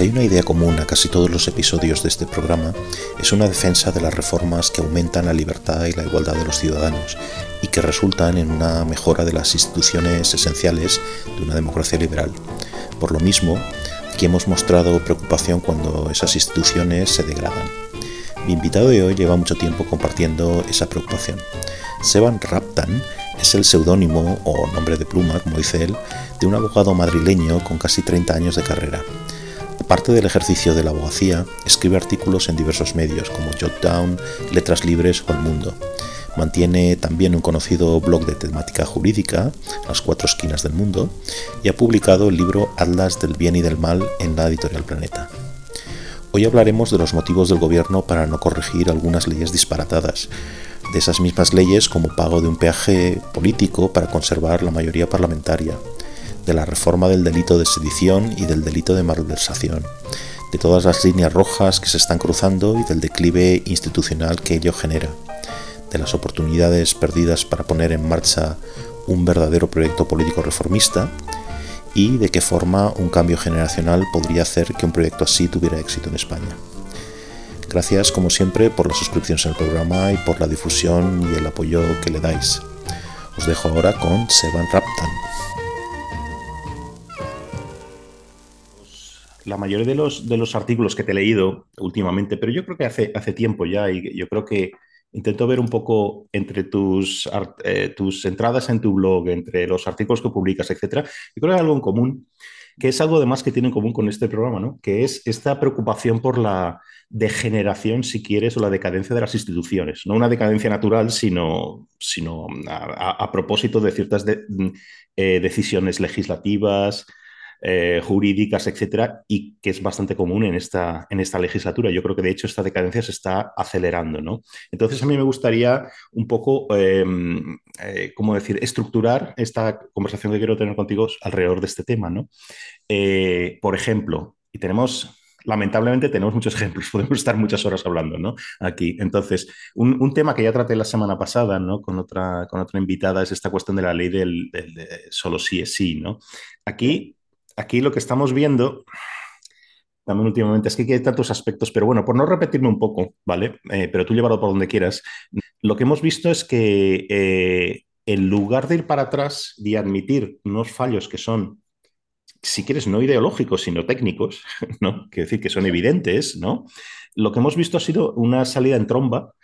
Hay una idea común a casi todos los episodios de este programa, es una defensa de las reformas que aumentan la libertad y la igualdad de los ciudadanos y que resultan en una mejora de las instituciones esenciales de una democracia liberal. Por lo mismo, aquí hemos mostrado preocupación cuando esas instituciones se degradan. Mi invitado de hoy lleva mucho tiempo compartiendo esa preocupación. Seban Raptan es el seudónimo o nombre de pluma, como dice él, de un abogado madrileño con casi 30 años de carrera Aparte del ejercicio de la abogacía, escribe artículos en diversos medios como Jotdown, Letras Libres o El Mundo. Mantiene también un conocido blog de temática jurídica, Las Cuatro Esquinas del Mundo, y ha publicado el libro Atlas del Bien y del Mal en la editorial Planeta. Hoy hablaremos de los motivos del gobierno para no corregir algunas leyes disparatadas, de esas mismas leyes como pago de un peaje político para conservar la mayoría parlamentaria, de la reforma del delito de sedición y del delito de malversación, de todas las líneas rojas que se están cruzando y del declive institucional que ello genera, de las oportunidades perdidas para poner en marcha un verdadero proyecto político reformista y de qué forma un cambio generacional podría hacer que un proyecto así tuviera éxito en España. Gracias como siempre por las suscripciones al programa y por la difusión y el apoyo que le dais. Os dejo ahora con Seban Raptan. La mayoría de los, de los artículos que te he leído últimamente, pero yo creo que hace, hace tiempo ya, y yo creo que intento ver un poco entre tus, eh, tus entradas en tu blog, entre los artículos que publicas, etcétera, yo creo que hay algo en común, que es algo además que tiene en común con este programa, ¿no? que es esta preocupación por la degeneración, si quieres, o la decadencia de las instituciones. No una decadencia natural, sino, sino a, propósito de ciertas eh, decisiones legislativas, eh, jurídicas, etcétera, y que es bastante común en esta, en esta legislatura. Yo creo que de hecho esta decadencia se está acelerando. ¿no? Entonces a mí me gustaría un poco, em, eh, ¿cómo decir?, estructurar esta conversación que quiero tener contigo alrededor de este tema. ¿no? Eh, por ejemplo, y tenemos lamentablemente tenemos muchos ejemplos, podemos estar muchas horas hablando ¿no? aquí. Entonces, un, tema que ya traté la semana pasada ¿no? con, otra, con otra invitada es esta cuestión de la ley del, del solo sí es sí. ¿no? Aquí aquí lo que estamos viendo también últimamente es que hay tantos aspectos, pero bueno, por no repetirme un poco, ¿vale? Eh, pero tú llévalo por donde quieras. Lo que hemos visto es que eh, en lugar de ir para atrás y admitir unos fallos que son, si quieres, no ideológicos, sino técnicos, ¿no? Quiero decir que son evidentes, ¿no? Lo que hemos visto ha sido una salida en tromba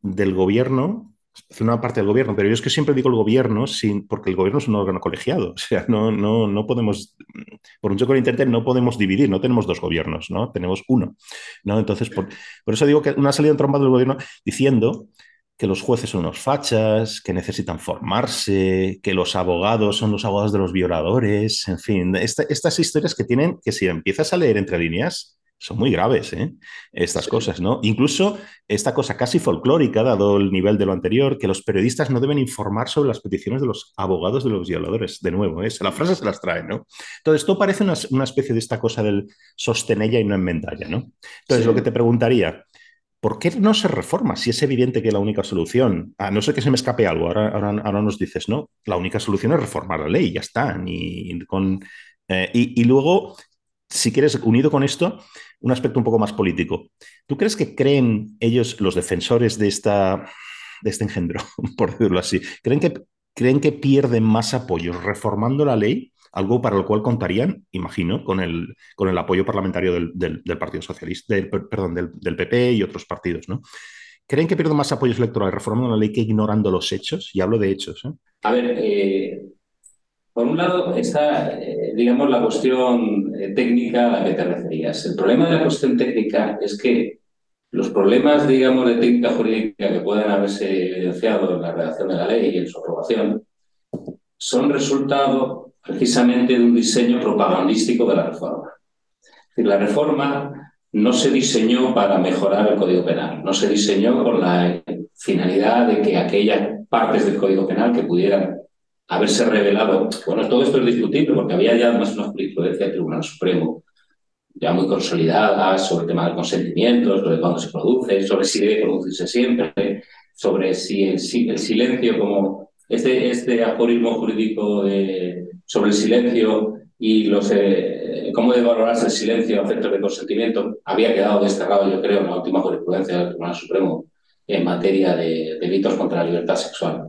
del gobierno una parte del gobierno, pero yo es que siempre digo el gobierno sin, porque el gobierno es un órgano colegiado. O sea, no, no, no podemos, por mucho que lo intenten, no podemos dividir, no tenemos dos gobiernos, ¿no? Tenemos uno. ¿no? Entonces, por, por eso digo que una salida en tromba del gobierno diciendo que los jueces son unos fachas, que necesitan formarse, que los abogados son los abogados de los violadores, en fin, estas historias que tienen, que si empiezas a leer entre líneas, son muy graves, ¿eh? Estas cosas, ¿no? Incluso esta cosa casi folclórica, dado el nivel de lo anterior, que los periodistas no deben informar sobre las peticiones de los abogados de los violadores. De nuevo, ¿eh? la frase se las trae, ¿no? Entonces, esto parece una, especie de esta cosa del sostenella y no enmendalla, ¿no? Entonces, lo que te preguntaría, ¿por qué no se reforma? Si es evidente que la única solución, a no ser que se me escape algo, ahora, ahora, nos dices, ¿no? La única solución es reformar la ley, ya está. con, eh, y, luego, si quieres, unido con esto, un aspecto un poco más político. ¿Tú crees que creen ellos, los defensores de, esta, de este engendro, por decirlo así, creen que, creen que pierden más apoyos reformando la ley? Algo para lo cual contarían, imagino, con el, con el apoyo parlamentario del, Partido Socialista, del, perdón, del, PP y otros partidos, ¿no? ¿Creen que pierden más apoyos electorales reformando la ley que ignorando los hechos? Y hablo de hechos. ¿eh? A ver, eh, por un lado está, eh, digamos, la cuestión eh, técnica a la que te referías. El problema de la cuestión técnica es que los problemas, digamos, de técnica jurídica que pueden haberse evidenciado en la redacción de la ley y en su aprobación son resultado precisamente de un diseño propagandístico de la reforma. la reforma no se diseñó para mejorar el Código Penal, no se diseñó con la finalidad de que aquellas partes del Código Penal que pudieran haberse revelado, bueno, todo esto es discutible porque había ya además una jurisprudencia del Tribunal Supremo ya muy consolidada sobre el tema del consentimiento, sobre cuándo se produce, sobre si debe producirse siempre, sobre si el, silencio como este, este aforismo jurídico sobre el silencio y los, eh, cómo debe valorarse el silencio a efectos de consentimiento, había quedado desterrado, yo creo, en la última jurisprudencia del Tribunal Supremo en materia de delitos contra la libertad sexual.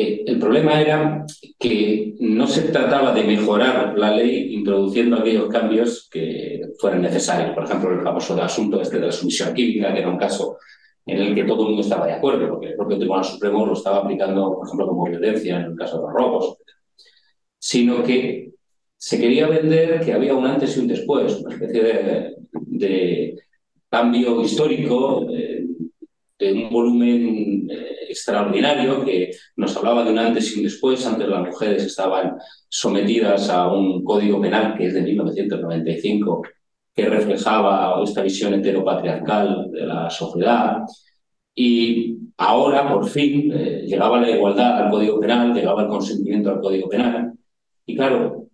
Eh, el problema era que no se trataba de mejorar la ley introduciendo aquellos cambios que fueran necesarios. Por ejemplo, el famoso asunto este de la sumisión química, que era un caso en el que todo el mundo estaba de acuerdo, porque el propio Tribunal Supremo lo estaba aplicando, por ejemplo, como violencia en el caso de los robos, sino que se quería vender que había un antes y un después, una especie de, cambio histórico, de, un volumen eh, extraordinario que nos hablaba de un antes y un después. Antes las mujeres estaban sometidas a un código penal que es de 1995 que reflejaba esta visión heteropatriarcal de la sociedad. Y ahora, por fin, eh, llegaba la igualdad al Código Penal, llegaba el consentimiento al Código Penal. Y claro,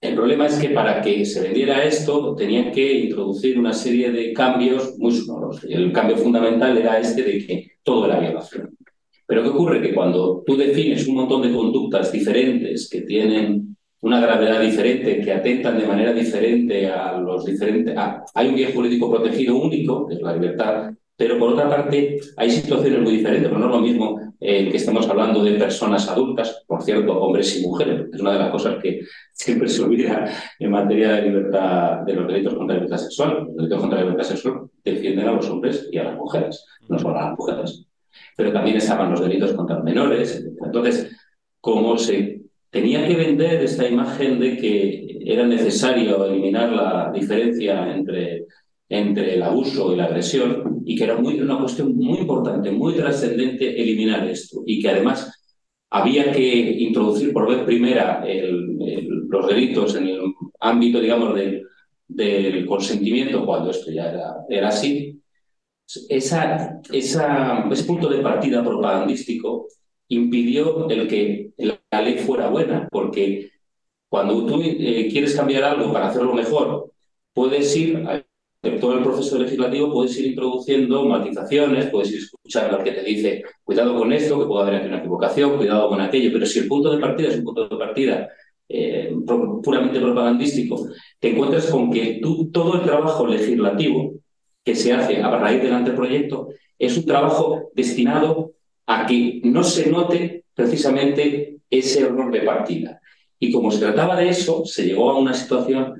el problema es que para que se vendiera esto tenían que introducir una serie de cambios muy sonoros. El cambio fundamental era este de que todo era violación. Pero ¿qué ocurre? Que cuando tú defines un montón de conductas diferentes que tienen una gravedad diferente, que atentan de manera diferente a los diferentes... hay un bien jurídico protegido único, que es la libertad, pero por otra parte hay situaciones muy diferentes, pero no es lo mismo el que estamos hablando de personas adultas, por cierto, hombres y mujeres, es una de las cosas que siempre se olvida en materia de libertad de los delitos contra la libertad sexual. Los delitos contra la libertad sexual defienden a los hombres y a las mujeres, no solo a las mujeres. Pero también estaban los delitos contra los menores. Entonces, como se tenía que vender esta imagen de que era necesario eliminar la diferencia entre entre el abuso y la agresión y que era muy, una cuestión muy importante, muy trascendente eliminar esto y que además había que introducir por vez primera los delitos en el ámbito, digamos, del, del consentimiento cuando esto ya era, era así. Esa, esa, ese punto de partida propagandístico impidió el que la ley fuera buena, porque cuando tú eh, quieres cambiar algo para hacerlo mejor, puedes ir en todo el proceso legislativo puedes ir introduciendo matizaciones, puedes ir escuchando al que te dice, cuidado con esto, que puede haber aquí una equivocación, cuidado con aquello, pero si el punto de partida es un punto de partida eh, puramente propagandístico, te encuentras con que todo el trabajo legislativo que se hace a raíz del anteproyecto es un trabajo destinado a que no se note precisamente ese error de partida. Y como se trataba de eso, se llegó a una situación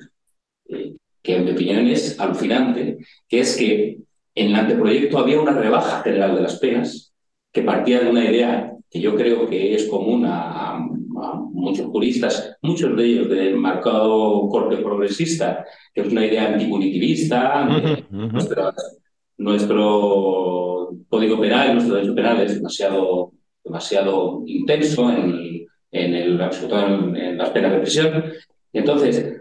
eh, que en mi opinión es alucinante, que es que en el anteproyecto había una rebaja general de las penas que partía de una idea que yo creo que es común a, muchos juristas, muchos de ellos del marcado corte progresista, que es una idea antipunitivista. nuestro código penal, nuestro derecho penal es demasiado, demasiado intenso en, en, el, en las penas de prisión. Entonces,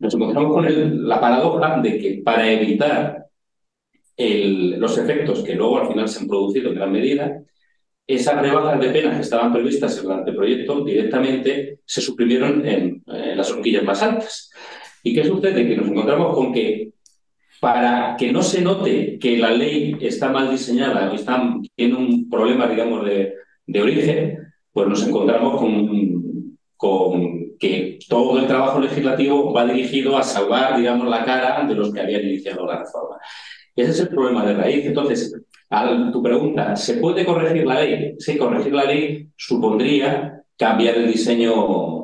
nos encontramos con la paradoja de que para evitar los efectos que luego al final se han producido en gran medida, esas rebajas de penas que estaban previstas en el anteproyecto directamente se suprimieron en, las horquillas más altas. ¿Y qué sucede? Que nos encontramos con que para que no se note que la ley está mal diseñada o está, tiene un problema, digamos, de, de origen, pues nos encontramos con, con que todo el trabajo legislativo va dirigido a salvar, digamos, la cara de los que habían iniciado la reforma. Ese es el problema de raíz. Entonces, a tu pregunta, ¿se puede corregir la ley? Sí, corregir la ley supondría cambiar el diseño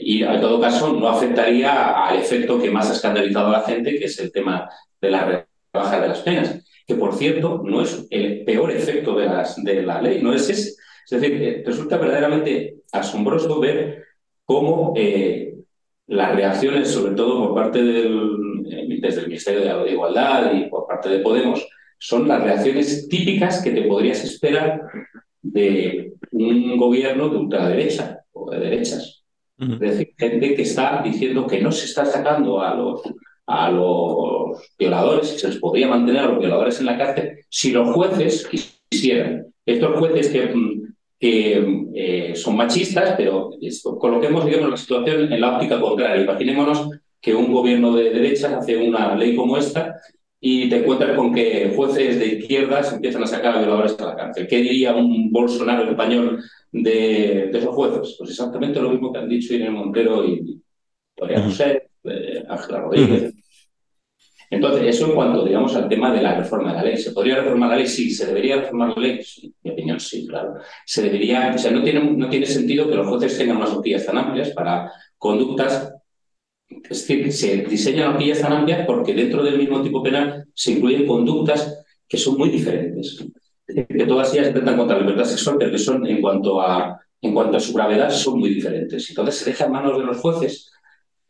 y, en todo caso, no afectaría al efecto que más ha escandalizado a la gente, que es el tema de la rebaja de las penas, que, por cierto, no es el peor efecto de, las, de la ley, no es ese. Es decir, eh, resulta verdaderamente asombroso ver cómo eh, las reacciones, sobre todo por parte del, eh, desde el Ministerio de la Igualdad y por parte de Podemos, son las reacciones típicas que te podrías esperar de un gobierno de ultraderecha o de derechas. Es decir, gente que está diciendo que no se está sacando a los, a los violadores, que se les podría mantener a los violadores en la cárcel si los jueces quisieran. Estos jueces que mm, que eh, son machistas, pero coloquemos digamos, la situación en la óptica contraria. Imaginémonos que un gobierno de derechas hace una ley como esta y te encuentras con que jueces de izquierdas empiezan a sacar a violadores a la cárcel. ¿Qué diría un Bolsonaro español de, esos jueces? Pues exactamente lo mismo que han dicho Irene Montero y Gloria José eh, Ángela Rodríguez. Entonces, eso en cuanto, digamos, al tema de la reforma de la ley. ¿Se podría reformar la ley? Sí. ¿Se debería reformar la ley? Sí, mi opinión, sí, claro. Se debería, o sea, no tiene, no tiene sentido que los jueces tengan unas horquillas tan amplias para conductas es decir, se diseñan horquillas tan amplias porque dentro del mismo tipo penal se incluyen conductas que son muy diferentes. que todas ellas intentan contra la libertad sexual, pero que son en cuanto a, en cuanto a su gravedad son muy diferentes. Entonces se deja en manos de los jueces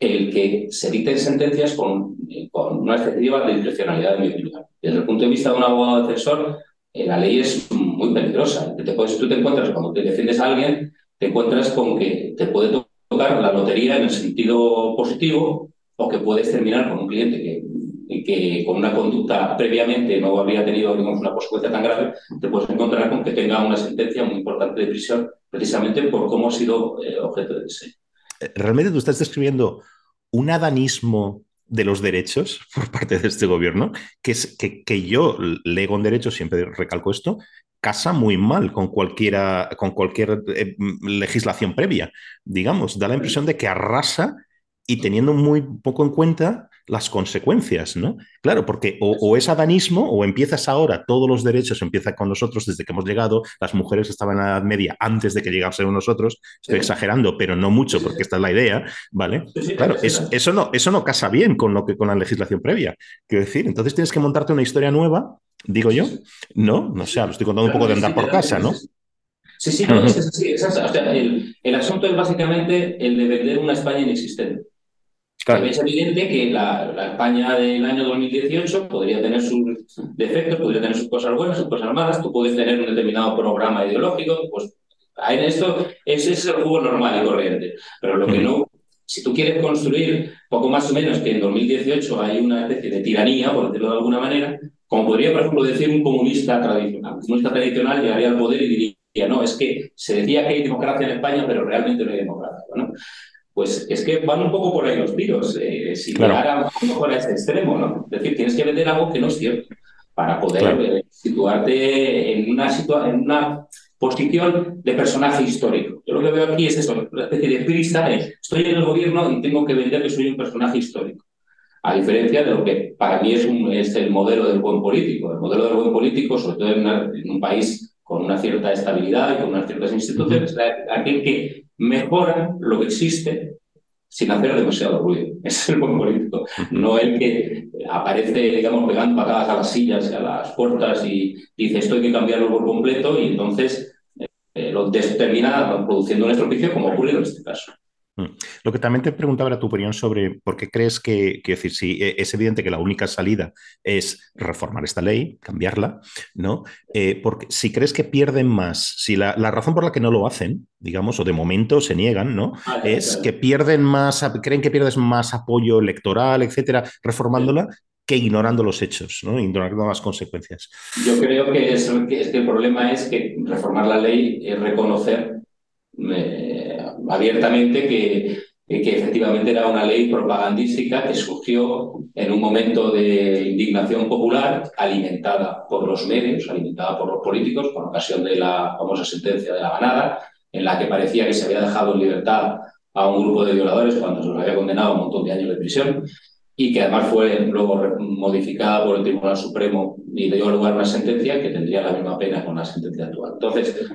el que se dicten sentencias con, con una excesiva de discrecionalidad, en mi. Desde el punto de vista de un abogado defensor, eh, la ley es muy peligrosa. Te tú te encuentras, cuando te defiendes a alguien, te encuentras con que te puede tocar la lotería en el sentido positivo o que puedes terminar con un cliente que que con una conducta previamente no habría tenido digamos, una consecuencia tan grave, te puedes encontrar con que tenga una sentencia muy importante de prisión precisamente por cómo ha sido eh, objeto de diseño. Realmente tú estás describiendo un adanismo de los derechos por parte de este gobierno, que, es, que, que yo leo en derecho, siempre recalco esto, casa muy mal con, cualquiera, con cualquier eh, legislación previa, digamos. Da la impresión de que arrasa y teniendo muy poco en cuenta las consecuencias, ¿no? Claro, porque o, es adanismo o empiezas ahora, todos los derechos empiezan con nosotros desde que hemos llegado, las mujeres estaban en la Edad Media antes de que llegásemos nosotros, estoy exagerando, pero no mucho porque esta es la idea, ¿vale? Claro, eso, no, eso no casa bien con, lo que, con la legislación previa, quiero decir, entonces tienes que montarte una historia nueva, digo yo, ¿no? No sé, lo estoy contando un poco de andar por casa, ¿no? Sí, sí, no, es así, es el, el asunto es básicamente el de vender una España inexistente. Es evidente que la, España del año 2018 podría tener sus defectos, podría tener sus cosas buenas, sus cosas malas, tú puedes tener un determinado programa ideológico, pues en esto ese es el juego normal y corriente. Pero lo que no, si tú quieres construir poco más o menos que en 2018 hay una especie de tiranía, por decirlo de alguna manera, como podría, por ejemplo, decir un comunista tradicional. Un comunista tradicional llegaría al poder y diría, no, es que se decía que hay democracia en España, pero realmente no hay democracia. ¿no? Pues es que van un poco por ahí los tiros. Eh, si claro. a mejor a ese extremo, ¿no? Es decir, tienes que vender algo que no es cierto para poder eh, situarte en una, en una posición de personaje histórico. Yo lo que veo aquí es eso, una especie de prisa estoy en el gobierno y tengo que vender que soy un personaje histórico. A diferencia de lo que para mí es, un, es el modelo del buen político. El modelo del buen político, sobre todo en, en un país con una cierta estabilidad y con unas ciertas instituciones, aquel que mejora lo que existe sin hacer demasiado ruido. Ese es el buen político, no el que aparece, digamos, pegando patadas a las sillas y a las puertas y dice esto hay que cambiarlo por completo y entonces eh, lo termina produciendo un estropicio como ocurrido en este caso. Mm. Lo que también te preguntaba era tu opinión sobre por qué crees que, quiero decir, si e, es evidente que la única salida es reformar esta ley, cambiarla, ¿no? Eh, porque si crees que pierden más, si la, razón por la que no lo hacen, digamos, o de momento se niegan, ¿no? Ah, es que pierden más, creen que pierdes más apoyo electoral, etcétera, reformándola, que ignorando los hechos, ¿no? ignorando las consecuencias. Yo creo que, es, que el problema es que reformar la ley es reconocer eh, abiertamente que, que efectivamente era una ley propagandística que surgió en un momento de indignación popular alimentada por los medios, alimentada por los políticos, por ocasión de la famosa sentencia de la manada, en la que parecía que se había dejado en libertad a un grupo de violadores cuando se los había condenado a un montón de años de prisión y que además fue luego modificada por el Tribunal Supremo y dio lugar a una sentencia que tendría la misma pena con la sentencia actual. Entonces,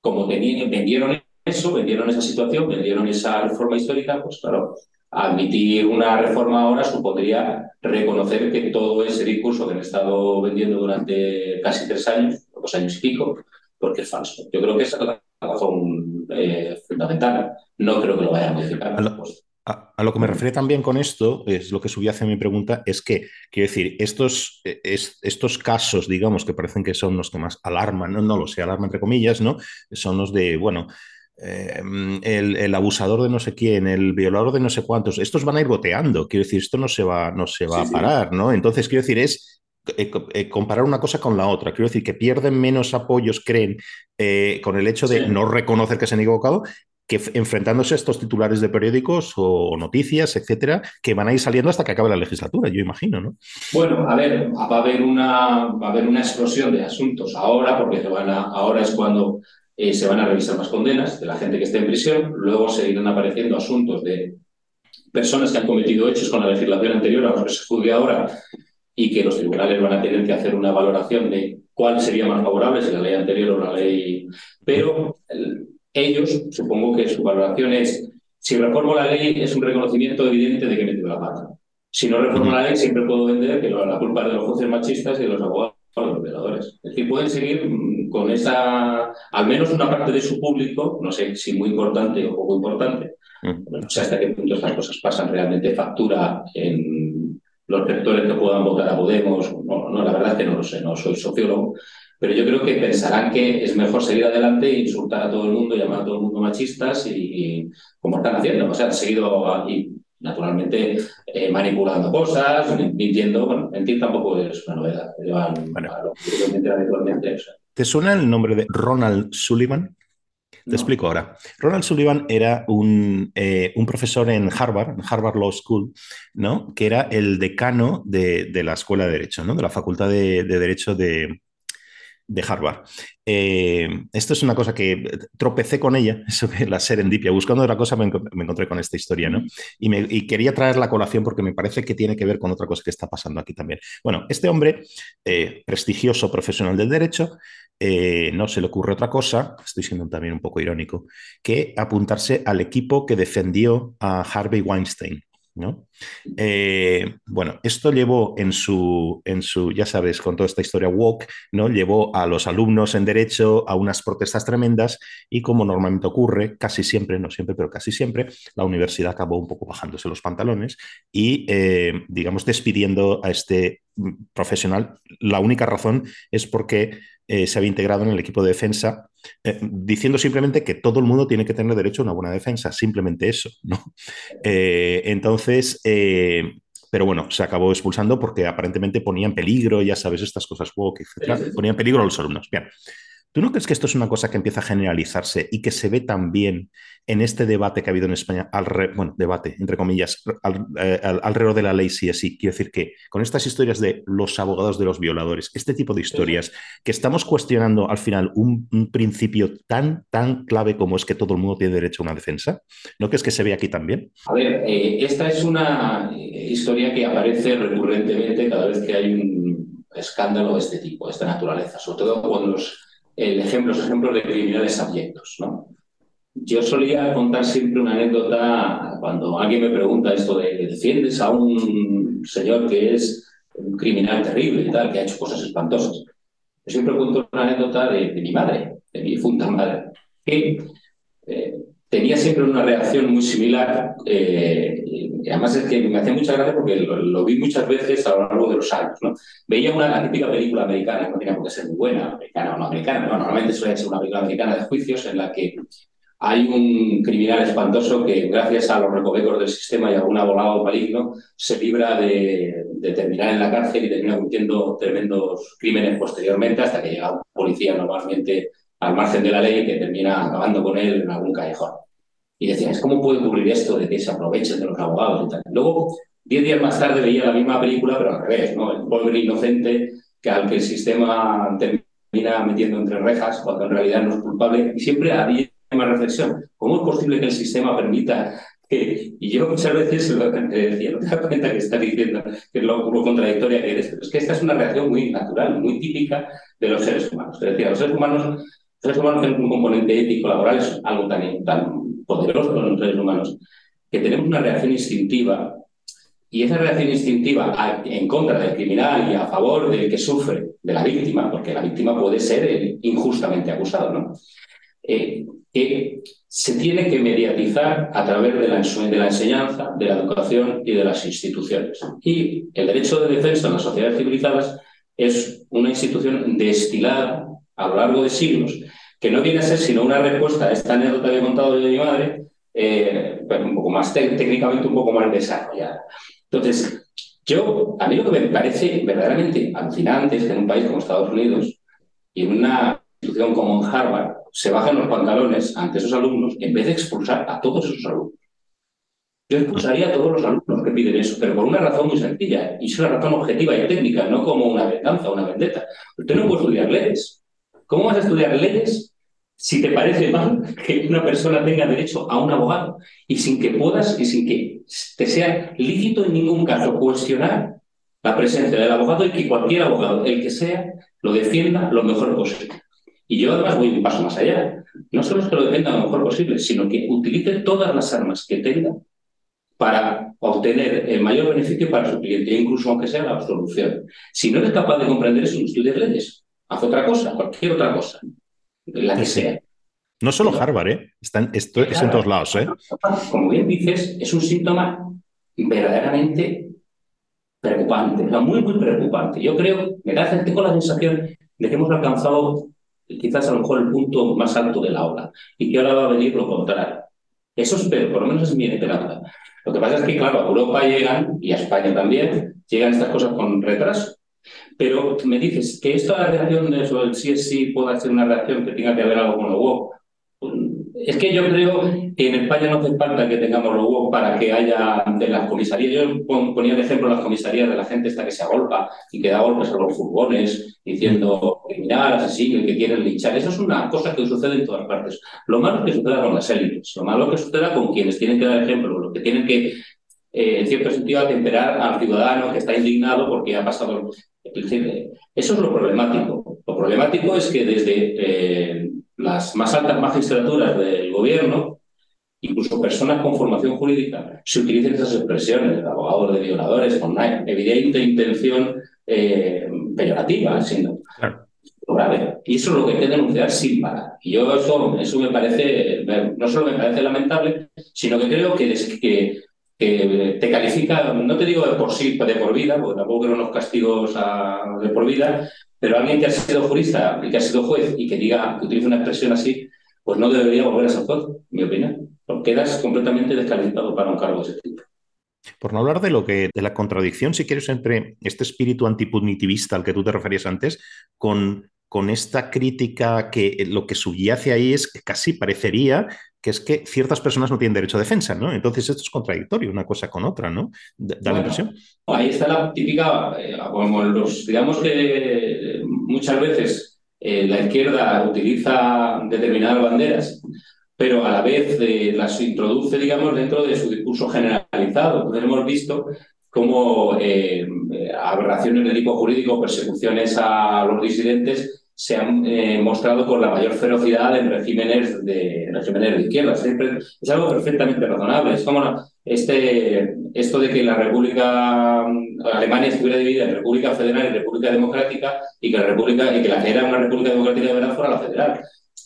como tenían, vendieron eso, vendieron esa situación, vendieron esa reforma histórica, pues claro, admitir una reforma ahora supondría reconocer que todo ese discurso que han estado vendiendo durante casi tres años, dos años y pico, porque es falso. Yo creo que esa es la razón eh, fundamental. No creo que lo vayan a modificar. A, lo que me refiere también con esto, es lo que subí hace mi pregunta, es que, quiero decir, estos, estos casos, digamos, que parecen que son los que más alarman, no, no lo sé, alarman entre comillas, ¿no? Son los de, bueno, eh, el, abusador de no sé quién, el violador de no sé cuántos, estos van a ir goteando. Quiero decir, esto no se va, no se va a parar, ¿no? Entonces, quiero decir, es eh, eh, comparar una cosa con la otra. Quiero decir que pierden menos apoyos, creen, con el hecho de no reconocer que se han equivocado, que enfrentándose a estos titulares de periódicos o, noticias, etcétera, que van a ir saliendo hasta que acabe la legislatura, yo imagino, ¿no? Bueno, a ver, va a haber una, va a haber una explosión de asuntos ahora, porque van a, ahora es cuando eh, se van a revisar más condenas de la gente que está en prisión, luego seguirán apareciendo asuntos de personas que han cometido hechos con la legislación anterior a los que se juzgue ahora y que los tribunales van a tener que hacer una valoración de cuál sería más favorable, si la ley anterior o la ley. Pero ellos, supongo que su valoración es, si reformo la ley es un reconocimiento evidente de que me metido la pata. Si no reformo la ley, siempre puedo vender que la culpa es de los jueces machistas y de los abogados los violadores. Es decir, pueden seguir mm, con esa, al menos una parte de su público, no sé si muy importante o poco importante, no sé hasta qué punto estas cosas pasan realmente factura en los sectores que puedan votar a Podemos. No, no, la verdad es que no lo sé, no soy sociólogo, pero yo creo que pensarán que es mejor seguir adelante e insultar a todo el mundo, llamar a todo el mundo machistas y, como están haciendo. O sea, han seguido y naturalmente eh, manipulando cosas, mintiendo. Bueno, mentir tampoco es una novedad. ¿Te suena el nombre de Ronald Sullivan? Te explico ahora. Ronald Sullivan era un, eh, un, profesor en Harvard, Harvard Law School, ¿no? que era el decano de, de la Escuela de Derecho, ¿no? de la Facultad de, de Derecho de, de Harvard. Eh, esto es una cosa que tropecé con ella, sobre la serendipia. Buscando otra cosa me, encontré con esta historia, ¿no? Y, me, quería traer la colación porque me parece que tiene que ver con otra cosa que está pasando aquí también. Bueno, este hombre, eh, prestigioso profesional del derecho, eh, no se le ocurre otra cosa, estoy siendo también un poco irónico, que apuntarse al equipo que defendió a Harvey Weinstein. Eh, bueno, esto llevó en su, en su, ya sabes, con toda esta historia woke, ¿no? Llevó a los alumnos en derecho a unas protestas tremendas y como normalmente ocurre, casi siempre, no siempre, pero casi siempre, la universidad acabó un poco bajándose los pantalones y, eh, digamos, despidiendo a este profesional. La única razón es porque eh, se había integrado en el equipo de defensa, eh, diciendo simplemente que todo el mundo tiene que tener derecho a una buena defensa, simplemente eso, ¿no? Eh, entonces, pero bueno, se acabó expulsando porque aparentemente ponía en peligro, ya sabes, estas cosas, woke, etcétera, ponía en peligro a los alumnos. Bien. ¿Tú no crees que esto es una cosa que empieza a generalizarse y que se ve también en este debate que ha habido en España, al bueno, debate, entre comillas, eh, alrededor de la ley sí así? Quiero decir que con estas historias de los abogados de los violadores, este tipo de historias, que estamos cuestionando al final un, principio tan, tan clave como es que todo el mundo tiene derecho a una defensa, ¿no crees que se ve aquí también? A ver, eh, esta es una eh, historia que aparece recurrentemente cada vez que hay un escándalo de este tipo, de esta naturaleza, sobre todo cuando los el ejemplo, los ejemplos de criminales abyectos. ¿no? Yo solía contar siempre una anécdota cuando alguien me pregunta esto de defiendes a un señor que es un criminal terrible y tal, que ha hecho cosas espantosas. Yo siempre cuento una anécdota de, mi madre, de mi difunta madre, que eh, tenía siempre una reacción muy similar. Eh, y además es que me hacía mucha gracia porque lo, vi muchas veces a lo largo de los años. ¿no? Veía una la típica película americana, no tenía por qué ser muy buena, americana o no americana, normalmente suele ser una película americana de juicios en la que hay un criminal espantoso que, gracias a los recovecos del sistema y a algún abogado maligno, se libra de, de, terminar en la cárcel y termina cometiendo tremendos crímenes posteriormente hasta que llega un policía normalmente al margen de la ley que termina acabando con él en algún callejón. Y decías, ¿cómo puede ocurrir esto de que se aprovechen de los abogados y tal? Luego, diez días más tarde veía la misma película, pero al revés, ¿no? El pobre inocente que al que el sistema termina metiendo entre rejas cuando en realidad no es culpable. Y siempre había una reflexión. ¿Cómo es posible que el sistema permita que... Y yo muchas veces lo que decía, no te das cuenta que estás diciendo que es lo, contradictoria que eres, pero es que esta es una reacción muy natural, muy típica de los seres humanos. Es decir, los seres humanos, seres humanos tienen un componente ético laboral, es algo tan, tan poderosos los seres humanos, que tenemos una reacción instintiva y esa reacción instintiva en contra del criminal y a favor del que sufre, de la víctima, porque la víctima puede ser injustamente acusado, ¿no? Eh, que se tiene que mediatizar a través de la, de la enseñanza, de la educación y de las instituciones. Y el derecho de defensa en las sociedades civilizadas es una institución destilada a lo largo de siglos que no viene a ser sino una respuesta a esta anécdota que he contado de mi madre, eh, un poco más técnicamente, un poco más desarrollada. Entonces, yo, a mí lo que me parece verdaderamente alucinante es que en un país como Estados Unidos y en una institución como en Harvard se bajen los pantalones ante esos alumnos en vez de expulsar a todos esos alumnos. Yo expulsaría a todos los alumnos que piden eso, pero por una razón muy sencilla, y es una razón objetiva y técnica, no como una venganza una vendetta. Usted no puede estudiar leyes. ¿Cómo vas a estudiar leyes si te parece mal que una persona tenga derecho a un abogado y sin que puedas y sin que te sea lícito en ningún caso cuestionar la presencia del abogado y que cualquier abogado, el que sea, lo defienda lo mejor posible. Y yo además voy un paso más allá. No solo es que lo defienda lo mejor posible, sino que utilice todas las armas que tenga para obtener el mayor beneficio para su cliente, incluso aunque sea la absolución. Si no eres capaz de comprender eso, estudies leyes. Haz otra cosa, cualquier otra cosa, la que sea. No solo Harvard, ¿eh? Están, esto es en todos lados, ¿eh? Como bien dices, es un síntoma verdaderamente preocupante, muy, muy preocupante. Yo creo, me da, tengo la sensación de que hemos alcanzado quizás a lo mejor el punto más alto de la ola y que ahora va a venir lo contrario. Eso espero, por lo menos es mi esperanza. Lo que pasa es que, claro, a Europa llegan, y a España también, llegan estas cosas con retraso. Pero me dices que esta reacción de eso, el sí es sí, pueda ser una reacción que tenga que ver algo con lo WOC. Es que yo creo que en España no hace falta que tengamos los huevos para que haya de las comisarías. Yo ponía de ejemplo las comisarías de la gente esta que se agolpa y que da golpes a los furgones diciendo criminal, asesino que quieren linchar. Eso es una cosa que sucede en todas partes. Lo malo que suceda con las élites, lo malo que suceda con quienes tienen que dar ejemplo, lo que tienen que, eh, en cierto sentido, atemperar al ciudadano que está indignado porque ha pasado. Eso es lo problemático. Lo problemático es que desde eh, las más altas magistraturas del gobierno, incluso personas con formación jurídica, se utilicen esas expresiones, abogados de violadores, con una evidente intención eh, peyorativa, siendo grave. Y eso es lo que hay que denunciar sin parar. Y yo eso, eso me parece, no solo me parece lamentable, sino que creo que, que, que te califica, no te digo de por sí, de por vida, porque tampoco quiero unos castigos de por vida, pero alguien que ha sido jurista y que ha sido juez y que diga, que utilice una expresión así, pues no debería volver a ser juez, mi opinión. Porque quedas completamente descalificado para un cargo de ese tipo. Por no hablar de lo que, de la contradicción, si quieres, entre este espíritu antipunitivista al que tú te referías antes, con, con esta crítica que lo que subyace ahí es que casi parecería que es que ciertas personas no tienen derecho a defensa, ¿no? Entonces esto es contradictorio, una cosa con otra, ¿no? Da la impresión. Ahí está la típica, eh, como los, digamos que muchas veces eh, la izquierda utiliza determinadas banderas, pero a la vez eh, las introduce, digamos, dentro de su discurso generalizado. Entonces hemos visto cómo aberraciones de tipo jurídico, persecuciones a los disidentes, se han eh, mostrado con la mayor ferocidad en regímenes de, regímenes de izquierda. Es, algo perfectamente razonable. Es como este, esto de que la República Alemania estuviera dividida en República Federal y República Democrática y que la República y que la que era una República Democrática de verdad fuera la federal.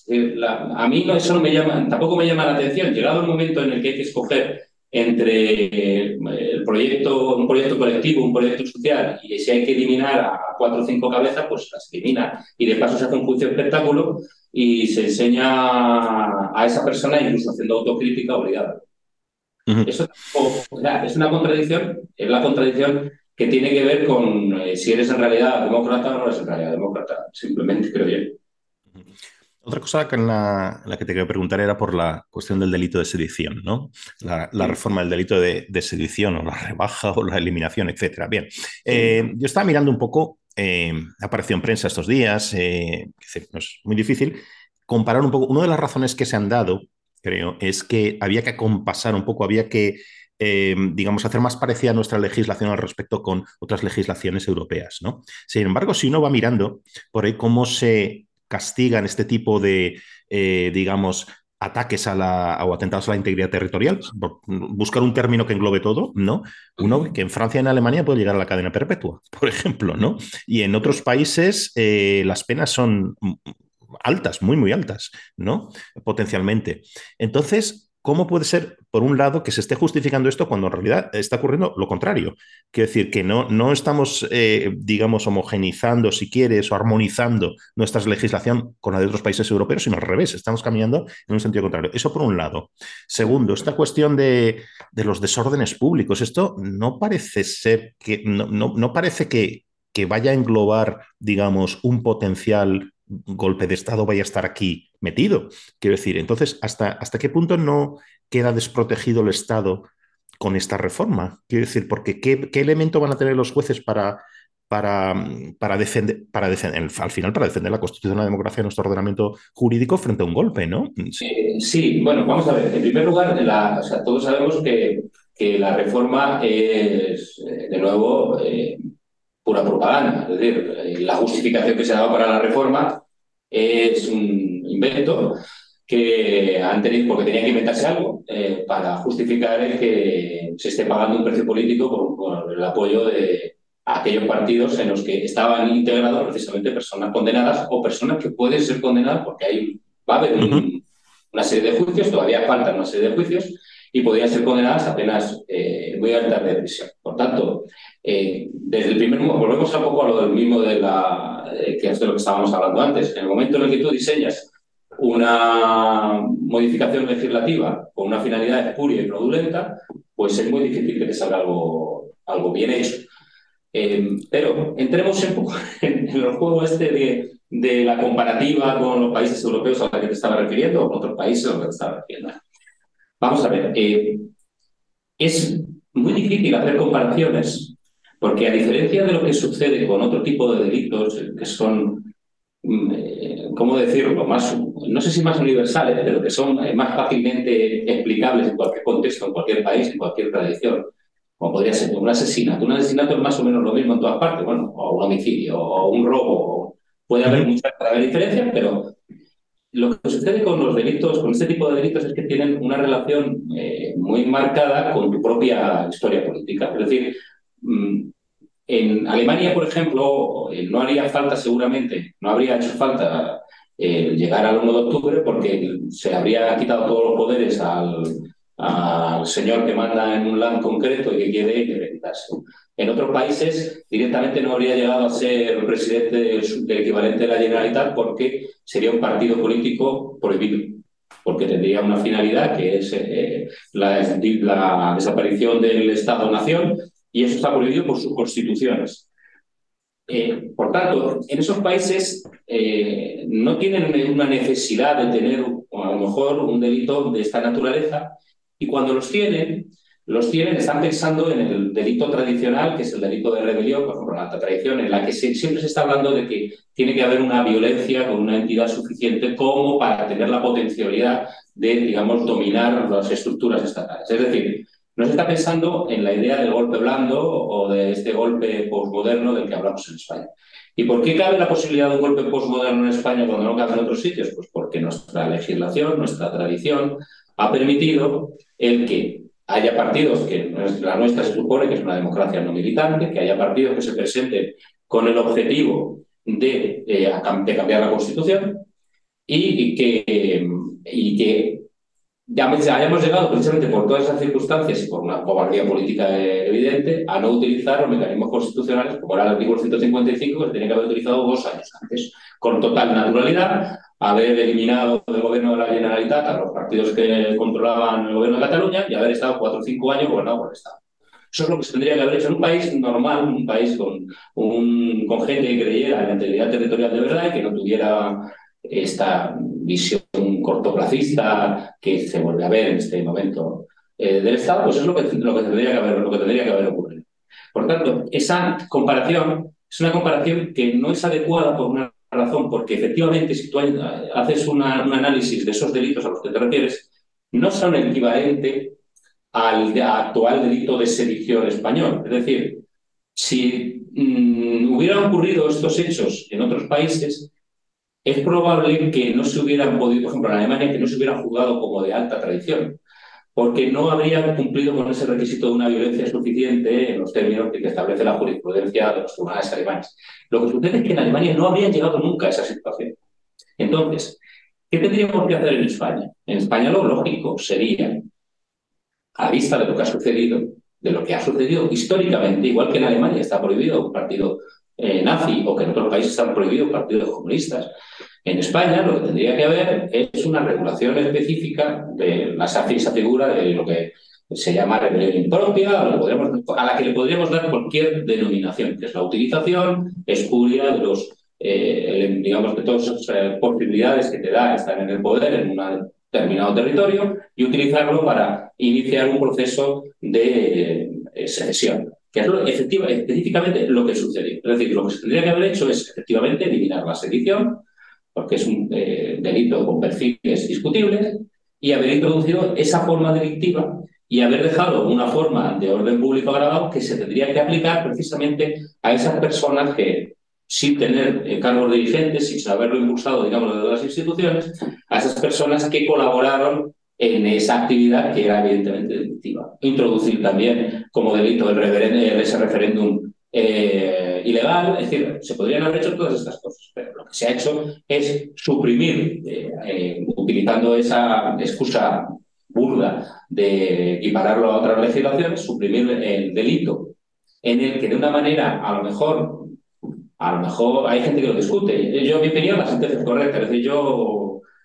Eh, a mí no, eso no me llama, tampoco me llama la atención. Llegado el momento en el que hay que escoger entre eh, el proyecto, un proyecto colectivo, un proyecto social, y si hay que eliminar a cuatro o cinco cabezas, pues las elimina. Y de paso se hace un juicio espectáculo y se enseña a esa persona incluso haciendo autocrítica obligada. Eso es una contradicción, es la contradicción que tiene que ver con eh, si eres en realidad demócrata o no eres en realidad demócrata, simplemente creo yo. Otra cosa que en la, que te quería preguntar era por la cuestión del delito de sedición, ¿no? La, reforma del delito de, sedición o la rebaja o la eliminación, etcétera. Bien, eh, yo estaba mirando un poco, eh, apareció en prensa estos días, eh, es muy difícil, comparar un poco. Una de las razones que se han dado, creo, es que había que compasar un poco, había que digamos, hacer más parecida nuestra legislación al respecto con otras legislaciones europeas. ¿no? Sin embargo, si uno va mirando por ahí cómo se castigan este tipo de, eh, digamos, ataques a la, o atentados a la integridad territorial, buscar un término que englobe todo, ¿no? Uno que en Francia y en Alemania puede llegar a la cadena perpetua, por ejemplo, ¿no? Y en otros países eh, las penas son altas, muy, muy altas, ¿no? Potencialmente. Entonces, ¿Cómo puede ser, por un lado, que se esté justificando esto cuando en realidad está ocurriendo lo contrario? Quiero decir, que no, no estamos, eh, digamos, homogenizando, si quieres, o armonizando nuestra legislación con la de otros países europeos, sino al revés, estamos caminando en un sentido contrario. Eso por un lado. Segundo, esta cuestión de, los desórdenes públicos. Esto no parece ser que, no, no, parece que, que vaya a englobar, digamos, un potencial golpe de Estado vaya a estar aquí metido. Quiero decir, entonces, ¿hasta, hasta qué punto no queda desprotegido el Estado con esta reforma? Quiero decir, porque ¿qué, elemento van a tener los jueces para, para, para defender, para defender, al final, para defender la constitución la democracia de nuestro ordenamiento jurídico frente a un golpe, ¿no? Sí, bueno, vamos a ver. En primer lugar, todos sabemos que, que, la reforma es, de nuevo, eh, pura propaganda. Es decir, eh, la justificación que se daba para la reforma es un invento que han tenido, porque tenían que inventarse algo eh, para justificar el que se esté pagando un precio político con el apoyo de aquellos partidos en los que estaban integrados precisamente personas condenadas o personas que pueden ser condenadas porque hay, va a haber una serie de juicios, todavía faltan una serie de juicios y podrían ser condenadas apenas eh, muy altas de prisión. Por tanto, eh, desde el primer momento, volvemos un poco a lo del mismo de la, eh, que es de lo que estábamos hablando antes. En el momento en el que tú diseñas una modificación legislativa con una finalidad espuria y fraudulenta, pues es muy difícil que te salga algo, algo bien hecho. Em, pero entremos un poco en, el juego este de, la comparativa con los países europeos a los que te estaba refiriendo o con otros países a los que te estaba refiriendo. Vamos a ver, eh, es muy difícil hacer comparaciones porque a diferencia de lo que sucede con otro tipo de delitos que son, mm, eh, ¿cómo decirlo?, más, no sé si más universales, pero que son eh, más fácilmente explicables en cualquier contexto, en cualquier país, en cualquier tradición como podría ser un asesinato. Un asesinato es más o menos lo mismo en todas partes, bueno, o un homicidio, o un robo. Puede haber muchas diferencias, pero lo que sucede con los delitos, con este tipo de delitos, es que tienen una relación eh, muy marcada con tu propia historia política. Es decir, mm, en Alemania, por ejemplo, eh, no haría falta seguramente, no habría hecho falta eh, llegar al 1 de octubre porque se habría quitado todos los poderes al, al señor que manda en un land concreto y que quiere evitarse. En otros países directamente no habría llegado a ser presidente del, equivalente de la Generalitat porque sería un partido político prohibido, porque tendría una finalidad que es eh, la, desaparición del Estado-nación y eso está prohibido por sus constituciones. Eh, por tanto, en esos países eh, no tienen una necesidad de tener a lo mejor un delito de esta naturaleza y cuando los tienen, los tienen, están pensando en el delito tradicional, que es el delito de rebelión, por ejemplo, la alta tradición, en la que siempre se está hablando de que tiene que haber una violencia con una entidad suficiente como para tener la potencialidad de, digamos, dominar las estructuras estatales. Es decir, no se está pensando en la idea del golpe blando o de este golpe postmoderno del que hablamos en España. ¿Y por qué cabe la posibilidad de un golpe postmoderno en España cuando no cabe en otros sitios? Pues porque nuestra legislación, nuestra tradición ha permitido el que haya partidos, que la nuestra se supone que es una democracia no militante, que haya partidos que se presenten con el objetivo de, eh, cambiar la Constitución y, que, y que ya hayamos llegado precisamente por todas esas circunstancias y por una cobardía política evidente a no utilizar los mecanismos constitucionales, como era el artículo 155, que se tenía que haber utilizado dos años antes, con total naturalidad, haber eliminado del gobierno de la Generalitat a los partidos que controlaban el gobierno de Cataluña y haber estado cuatro o cinco años gobernado por el Estado. Eso es lo que se tendría que haber hecho en un país normal, un país con, un, con gente que creyera en la integridad territorial de verdad y que no tuviera esta visión cortoplacista que se vuelve a ver en este momento eh, del Estado, pues es lo que, lo, que tendría que haber, lo que tendría que haber ocurrido. Por tanto, esa comparación es una comparación que no es adecuada por una razón, porque efectivamente si tú haces un análisis de esos delitos a los que te refieres, no son equivalente al actual delito de sedición español. Es decir, si mm, hubieran ocurrido estos hechos en otros países, es probable que no se hubieran podido, por ejemplo, en Alemania, que no se hubieran juzgado como de alta tradición porque no habrían cumplido con ese requisito de una violencia suficiente en los términos que establece la jurisprudencia de los tribunales alemanes. Lo que sucede es que en Alemania no habrían llegado nunca a esa situación. Entonces, ¿qué tendríamos que hacer en España? En España lo lógico sería, a vista de lo que ha sucedido, de lo que ha sucedido históricamente, igual que en Alemania está prohibido un partido eh, nazi o que en otros países están prohibidos partidos comunistas, en España lo que tendría que haber es una regulación específica de la, esa figura de lo que se llama rebelión impropia, a la que le podríamos dar cualquier denominación, que es la utilización espuria de los, eh, digamos, de todas esas eh, posibilidades que te da estar en el poder en un determinado territorio y utilizarlo para iniciar un proceso de eh, secesión. Que es lo, específicamente lo que sucedió. Es decir, lo que se tendría que haber hecho es efectivamente eliminar la sedición, porque es un eh, delito con perfiles discutibles, y haber introducido esa forma delictiva y haber dejado una forma de orden público agravado que se tendría que aplicar precisamente a esas personas que, sin tener eh, cargos dirigentes, sin saberlo impulsado, digamos, de las instituciones, a esas personas que colaboraron en esa actividad que era evidentemente delictiva. Introducir también como delito el ese referéndum eh, ilegal, es decir, se podrían haber hecho todas estas cosas, pero lo que se ha hecho es suprimir, eh, utilizando esa excusa burda de equipararlo a otras legislaciones, suprimir el delito en el que de una manera, a lo mejor, a lo mejor hay gente que lo discute. Yo, en mi opinión, la sentencia es correcta. Es decir, yo,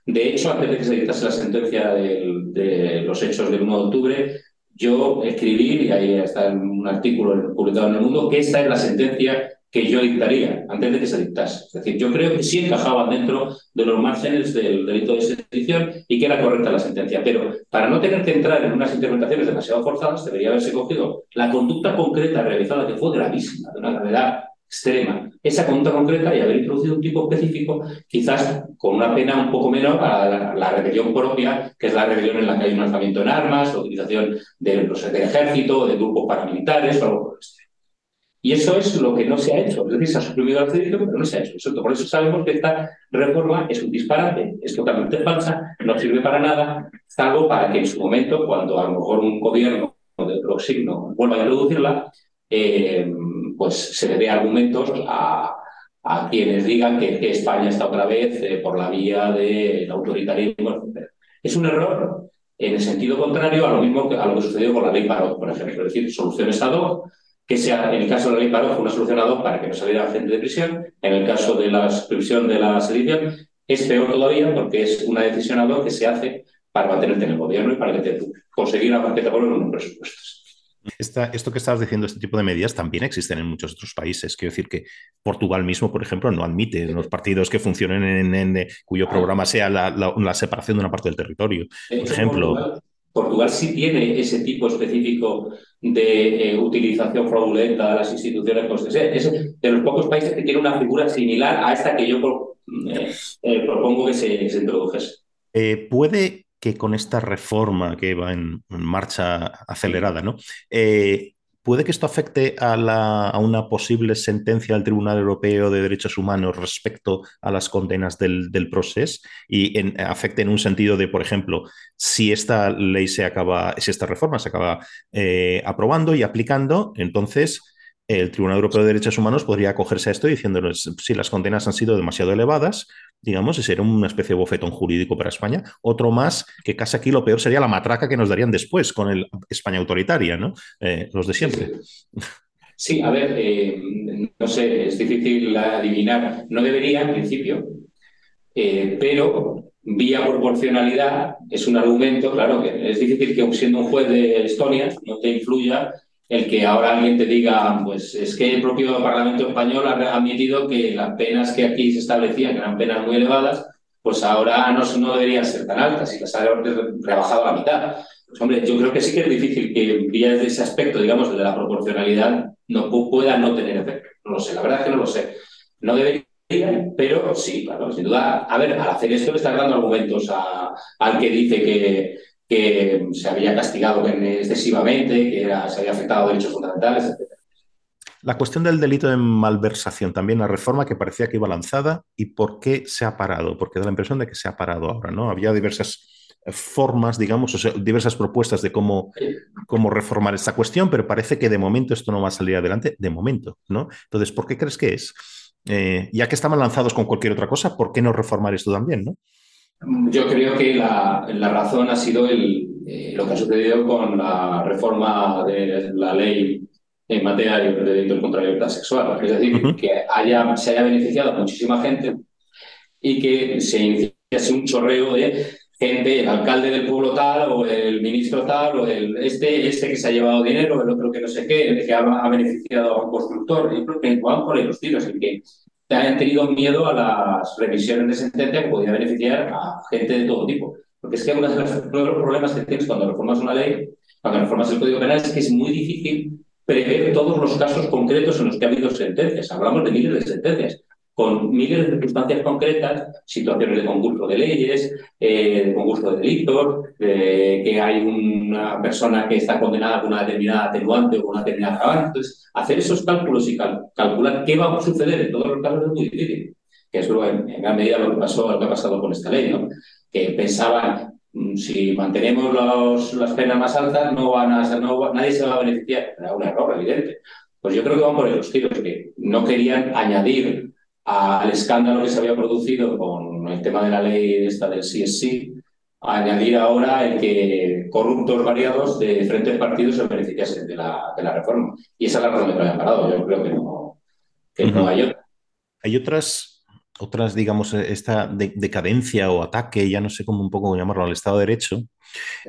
de hecho, antes de que se dictase la sentencia de los hechos del 1 de octubre, yo escribí, y ahí está un artículo publicado en el mundo, que esta es la sentencia que yo dictaría antes de que se dictase. Es decir, yo creo que sí encajaban dentro de los márgenes del delito de sedición y que era correcta la sentencia. Pero para no tener que entrar en unas interpretaciones demasiado forzadas, debería haberse cogido la conducta concreta realizada, que fue gravísima, de una gravedad extrema, esa conducta concreta y haber introducido un tipo específico, quizás con una pena un poco menor a la, rebelión propia, que es la rebelión en la que hay un alzamiento en armas, la utilización del, ejército, de grupos paramilitares o algo por el estilo. Y eso es lo que no se ha hecho. Es decir, se ha suprimido el delito, pero no se ha hecho. Por eso sabemos que esta reforma es un disparate, es totalmente falsa, no sirve para nada, salvo para que en su momento, cuando a lo mejor un gobierno de otro signo vuelva a introducirla, eh, pues se le dé argumentos a, quienes digan que, España está otra vez eh, por la vía del autoritarismo. Es un error en el sentido contrario a lo mismo que a lo que sucedió con la ley Parot, por ejemplo. Es decir, soluciones ad hoc que sea, en el caso de la ley Parot, fue una solución ad hoc para que no saliera gente de prisión. En el caso de la suscripción de la sedición, es peor todavía porque es una decisión ad hoc que se hace para mantenerte en el gobierno y para que te conseguir parte de en unos presupuestos esto que estabas diciendo, este tipo de medidas también existen en muchos otros países. Quiero decir que Portugal mismo, por ejemplo, no admite los partidos que funcionen en, cuyo programa sea la, separación de una parte del territorio. Por ejemplo. Portugal, sí tiene ese tipo específico de eh, utilización fraudulenta de las instituciones. Pues, es de los pocos países que tiene una figura similar a esta que yo eh, eh, propongo que se, se introdujese. ¿Puede que con esta reforma que va en, marcha acelerada, ¿no? Eh, ¿Puede que esto afecte a, una posible sentencia del Tribunal Europeo de Derechos Humanos respecto a las condenas del, proceso y afecte en un sentido de, por ejemplo, si esta ley se acaba, si esta reforma se acaba eh, aprobando y aplicando, entonces el Tribunal Europeo de Derechos Humanos podría acogerse a esto diciéndoles si las condenas han sido demasiado elevadas, digamos, y sería una especie de bofetón jurídico para España. Otro más, que casi aquí lo peor sería la matraca que nos darían después con el España autoritaria, ¿no? Eh, los de siempre. Sí, a ver, eh, no sé, es difícil adivinar. No debería, en principio, eh, pero vía proporcionalidad es un argumento, claro, que es difícil que siendo un juez de Estonia no te influya el que ahora alguien te diga, pues es que el propio Parlamento español ha admitido que las penas que aquí se establecían, que eran penas muy elevadas, pues ahora no, no deberían ser tan altas y las ha rebajado a la mitad. Pues hombre, yo creo que sí que es difícil que vía desde ese aspecto, digamos, de la proporcionalidad, no pueda no tener efecto. No lo sé, la verdad es que no lo sé. No debería, pero sí, claro, sin duda. A ver, al hacer esto le están dando argumentos al que dice que, que se había castigado excesivamente, que se había afectado derechos fundamentales, etc. La cuestión del delito de malversación, también la reforma que parecía que iba lanzada y por qué se ha parado, porque da la impresión de que se ha parado ahora, ¿no? Había diversas formas, digamos, o sea, diversas propuestas de cómo, cómo reformar esta cuestión, pero parece que de momento esto no va a salir adelante, de momento, ¿no? Entonces, ¿por qué crees que es? Eh, ya que estaban lanzados con cualquier otra cosa, ¿por qué no reformar esto también, no? Yo creo que la, razón ha sido el, eh, lo que ha sucedido con la reforma de la ley en materia de delitos contra la libertad sexual. Es decir, que haya, se haya beneficiado a muchísima gente y que se iniciase un chorreo de gente, el alcalde del pueblo tal, o el ministro tal, o el, este, este que se ha llevado dinero, el otro que no sé qué, el que ha, beneficiado a un constructor. Yo creo que van por ahí los tiros, el que han tenido miedo a las revisiones de sentencia que podía beneficiar a gente de todo tipo. Porque es que uno de los problemas que tienes cuando reformas una ley, cuando reformas el Código Penal, es que es muy difícil prever todos los casos concretos en los que ha habido sentencias. Hablamos de miles de sentencias con miles de circunstancias concretas, situaciones de concurso de leyes, eh, de concurso de delitos, que hay una persona que está condenada por una determinada atenuante o con una determinada agravante. Entonces, hacer esos cálculos y calcular qué va a suceder en todos los casos es muy difícil, que es en, gran medida lo que, pasó, lo que ha pasado con esta ley, ¿no? que pensaban mm, si mantenemos las penas más altas, no van a, nadie se va a beneficiar. Era un error, evidente. Pues yo creo que van por los tiros, que no querían añadir al escándalo que se había producido con el tema de la ley esta del CSC, añadir ahora el que corruptos variados de diferentes partidos se beneficiasen de la, de la reforma. Y esa es la razón de que lo hayan parado. Yo creo que no, que no hay otra. Hay otras otras, digamos, esta decadencia o ataque, ya no sé cómo un poco llamarlo, al Estado de Derecho,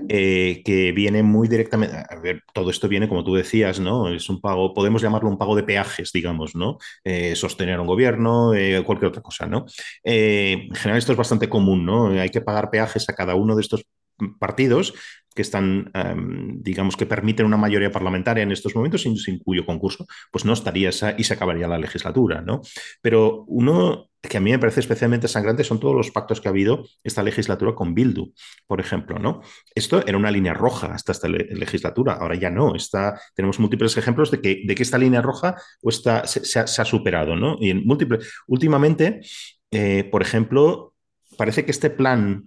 eh, que viene muy directamente, a ver, todo esto viene, como tú decías, ¿no? Es un pago, podemos llamarlo un pago de peajes, digamos, ¿no? Eh, sostener un gobierno, eh, cualquier otra cosa, ¿no? en general esto es bastante común, ¿no? Hay que pagar peajes a cada uno de estos partidos que están, em, digamos, que permiten una mayoría parlamentaria en estos momentos, sin, sin, cuyo concurso, pues no estaría esa y se acabaría la legislatura, ¿no? Pero uno que a mí me parece especialmente sangrante son todos los pactos que ha habido esta legislatura con Bildu, por ejemplo, ¿no? Esto era una línea roja hasta esta legislatura, ahora ya no, está, tenemos múltiples ejemplos de que, de que esta línea roja o está, se, ha, superado, ¿no? Y en múltiples, últimamente, eh, por ejemplo, parece que este plan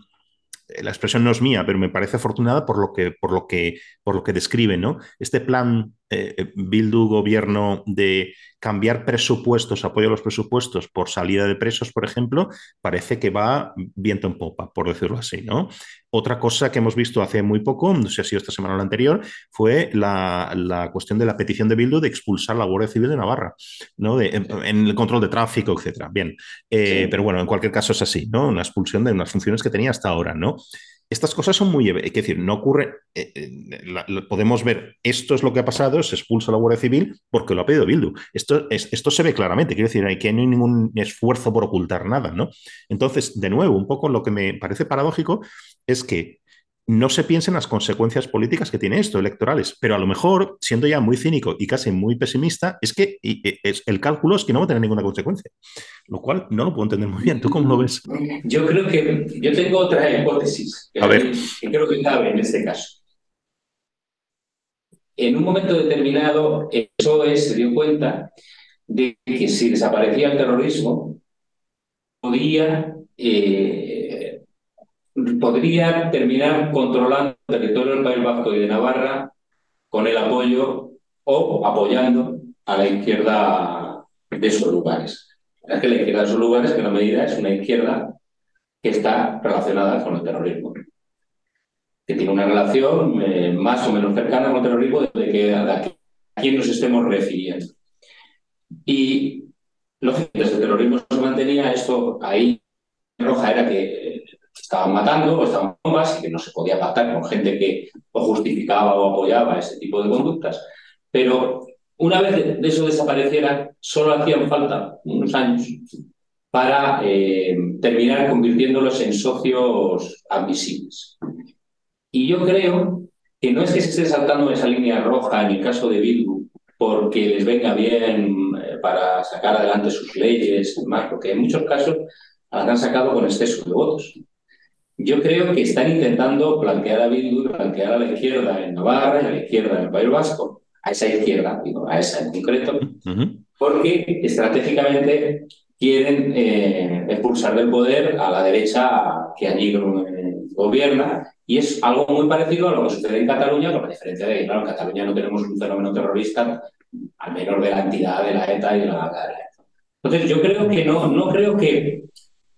la expresión no es mía, pero me parece afortunada por lo que, por lo que, por lo que describe, ¿no? Este plan eh, eh, Bildu gobierno de cambiar presupuestos, apoyo a los presupuestos por salida de presos, por ejemplo, parece que va viento en popa, por decirlo así, ¿no? Otra cosa que hemos visto hace muy poco, no sé si ha sido esta semana o la anterior, fue la, cuestión de la petición de Bildu de expulsar la Guardia Civil de Navarra, ¿no? en, el control de tráfico, etcétera. Bien, eh, pero bueno, en cualquier caso es así, ¿no? Una expulsión de unas funciones que tenía hasta ahora, ¿no? Estas cosas son muy... Es decir, no ocurre... Eh, eh, podemos ver, esto es lo que ha pasado, se expulsa la Guardia Civil porque lo ha pedido Bildu. Esto, esto se ve claramente, quiero decir, que no hay ningún esfuerzo por ocultar nada, ¿no? Entonces, de nuevo, un poco lo que me parece paradójico es que no se piensa en las consecuencias políticas que tiene esto, electorales, pero a lo mejor, siendo ya muy cínico y casi muy pesimista, es que es, el cálculo es que no va a tener ninguna consecuencia, lo cual no lo puedo entender muy bien. ¿Tú cómo lo ves? Yo creo que yo tengo otra hipótesis que, a ver. que creo que cabe en este caso. En un momento determinado, eso se dio cuenta de que si desaparecía el terrorismo, podía eh, podría terminar controlando el territorio del País Vasco y de Navarra con el apoyo o apoyando a la izquierda de esos lugares. Es que la izquierda de esos lugares, que en la medida es una izquierda que está relacionada con el terrorismo, que tiene una relación eh, más o menos cercana con el terrorismo desde que a, quién nos estemos refiriendo. Y lógicamente, el terrorismo se mantenía, esto ahí roja era que estaban matando o estaban bombas y que no se podía pactar con gente que o justificaba o apoyaba ese tipo de conductas. Pero una vez de eso desapareciera, solo hacían falta unos años para eh, terminar convirtiéndolos en socios admisibles. Y yo creo que no es que se esté saltando esa línea roja en el caso de Bildu porque les venga bien eh, para sacar adelante sus leyes y demás, porque en muchos casos las han sacado con exceso de votos. Yo creo que están intentando plantear a Bildu, plantear a la izquierda en Navarra y a la izquierda en el País Vasco, a esa izquierda, digo, a esa en concreto, porque estratégicamente quieren eh, expulsar del poder a la derecha que allí gobierna y es algo muy parecido a lo que sucede en Cataluña, con la diferencia de que, claro, en Cataluña no tenemos un fenómeno terrorista, al menos de la entidad de la ETA y de la, ETA. Entonces, yo creo que no, no creo que,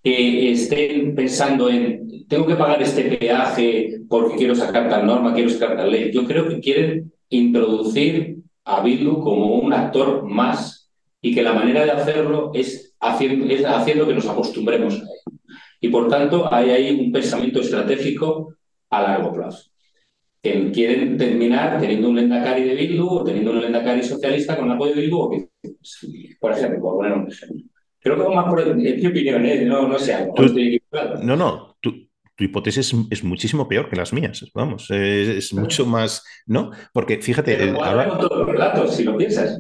que estén pensando en tengo que pagar este peaje porque quiero sacar tal norma, quiero sacar tal ley. Yo creo que quieren introducir a Bildu como un actor más y que la manera de hacerlo es haciendo, es haciendo que nos acostumbremos a él. Y por tanto hay ahí un pensamiento estratégico a largo plazo. Que quieren terminar teniendo un lendakari de Bildu o teniendo un lendakari socialista con apoyo de Bildu, por ejemplo, por poner un ejemplo. Creo que más por, en mi opinión, ¿eh? no, no sé, no, no, tú, tu hipótesis es, muchísimo peor que las mías, vamos, es, mucho más, ¿no? Porque fíjate, pero, ahora... todos los relatos, si lo piensas.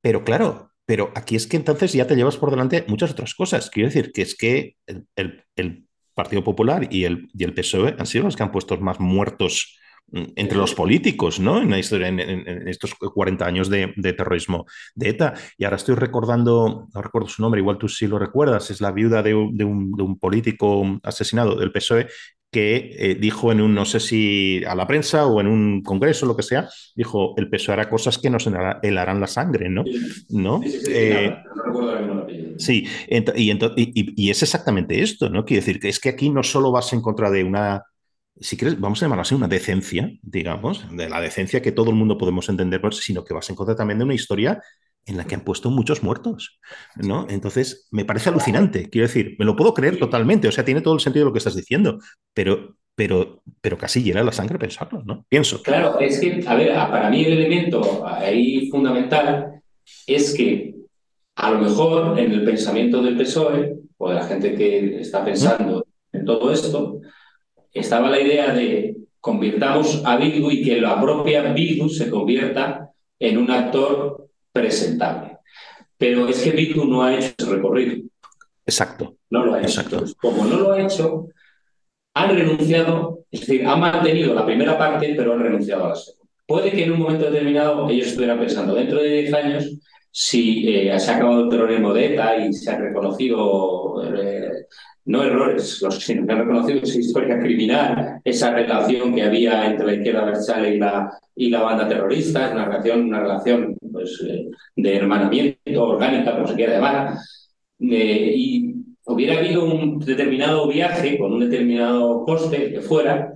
Pero claro, pero aquí es que entonces ya te llevas por delante muchas otras cosas. Quiero decir que es que el, el Partido Popular y el, y el PSOE han sido los que han puesto más muertos entre los políticos, ¿no? En, la historia, en, estos 40 años de, terrorismo de ETA. Y ahora estoy recordando, no recuerdo su nombre, igual tú sí lo recuerdas, es la viuda de un, de un político asesinado del PSOE que eh, dijo en un, no sé si a la prensa o en un congreso, lo que sea, dijo, el PSOE hará cosas que nos helarán la sangre, ¿no? ¿No? Sí, sí, sí, no sí y, y, y, es exactamente esto, ¿no? Quiere decir que es que aquí no solo vas en contra de una si quieres, vamos a llamarlo así, una decencia, digamos, de la decencia que todo el mundo podemos entender, sino que vas a encontrar también de una historia en la que han puesto muchos muertos, ¿no? Entonces, me parece alucinante, quiero decir, me lo puedo creer totalmente, o sea, tiene todo el sentido de lo que estás diciendo, pero, pero, pero casi llena la sangre pensarlo, ¿no? Pienso. Claro, es que, a ver, para mí el elemento ahí fundamental es que a lo mejor en el pensamiento del PSOE o de la gente que está pensando en todo esto, estaba la idea de convirtamos a Bildu y que la propia Bildu se convierta en un actor presentable. Pero es que Bildu no ha hecho ese recorrido. Exacto. No lo ha hecho. como no lo ha hecho, han renunciado, es decir, han mantenido la primera parte, pero han renunciado a la segunda. Puede que en un momento determinado ellos estuvieran pensando, dentro de 10 años, si eh, se ha acabado el terrorismo de ETA y se ha reconocido eh, no errores, los que han reconocido esa historia criminal, esa relación que había entre la izquierda versal y la, y la banda terrorista, es una relación, una relación pues, eh, de hermanamiento orgánica, como se quiera llamar, eh, y hubiera habido un determinado viaje con un determinado coste que fuera,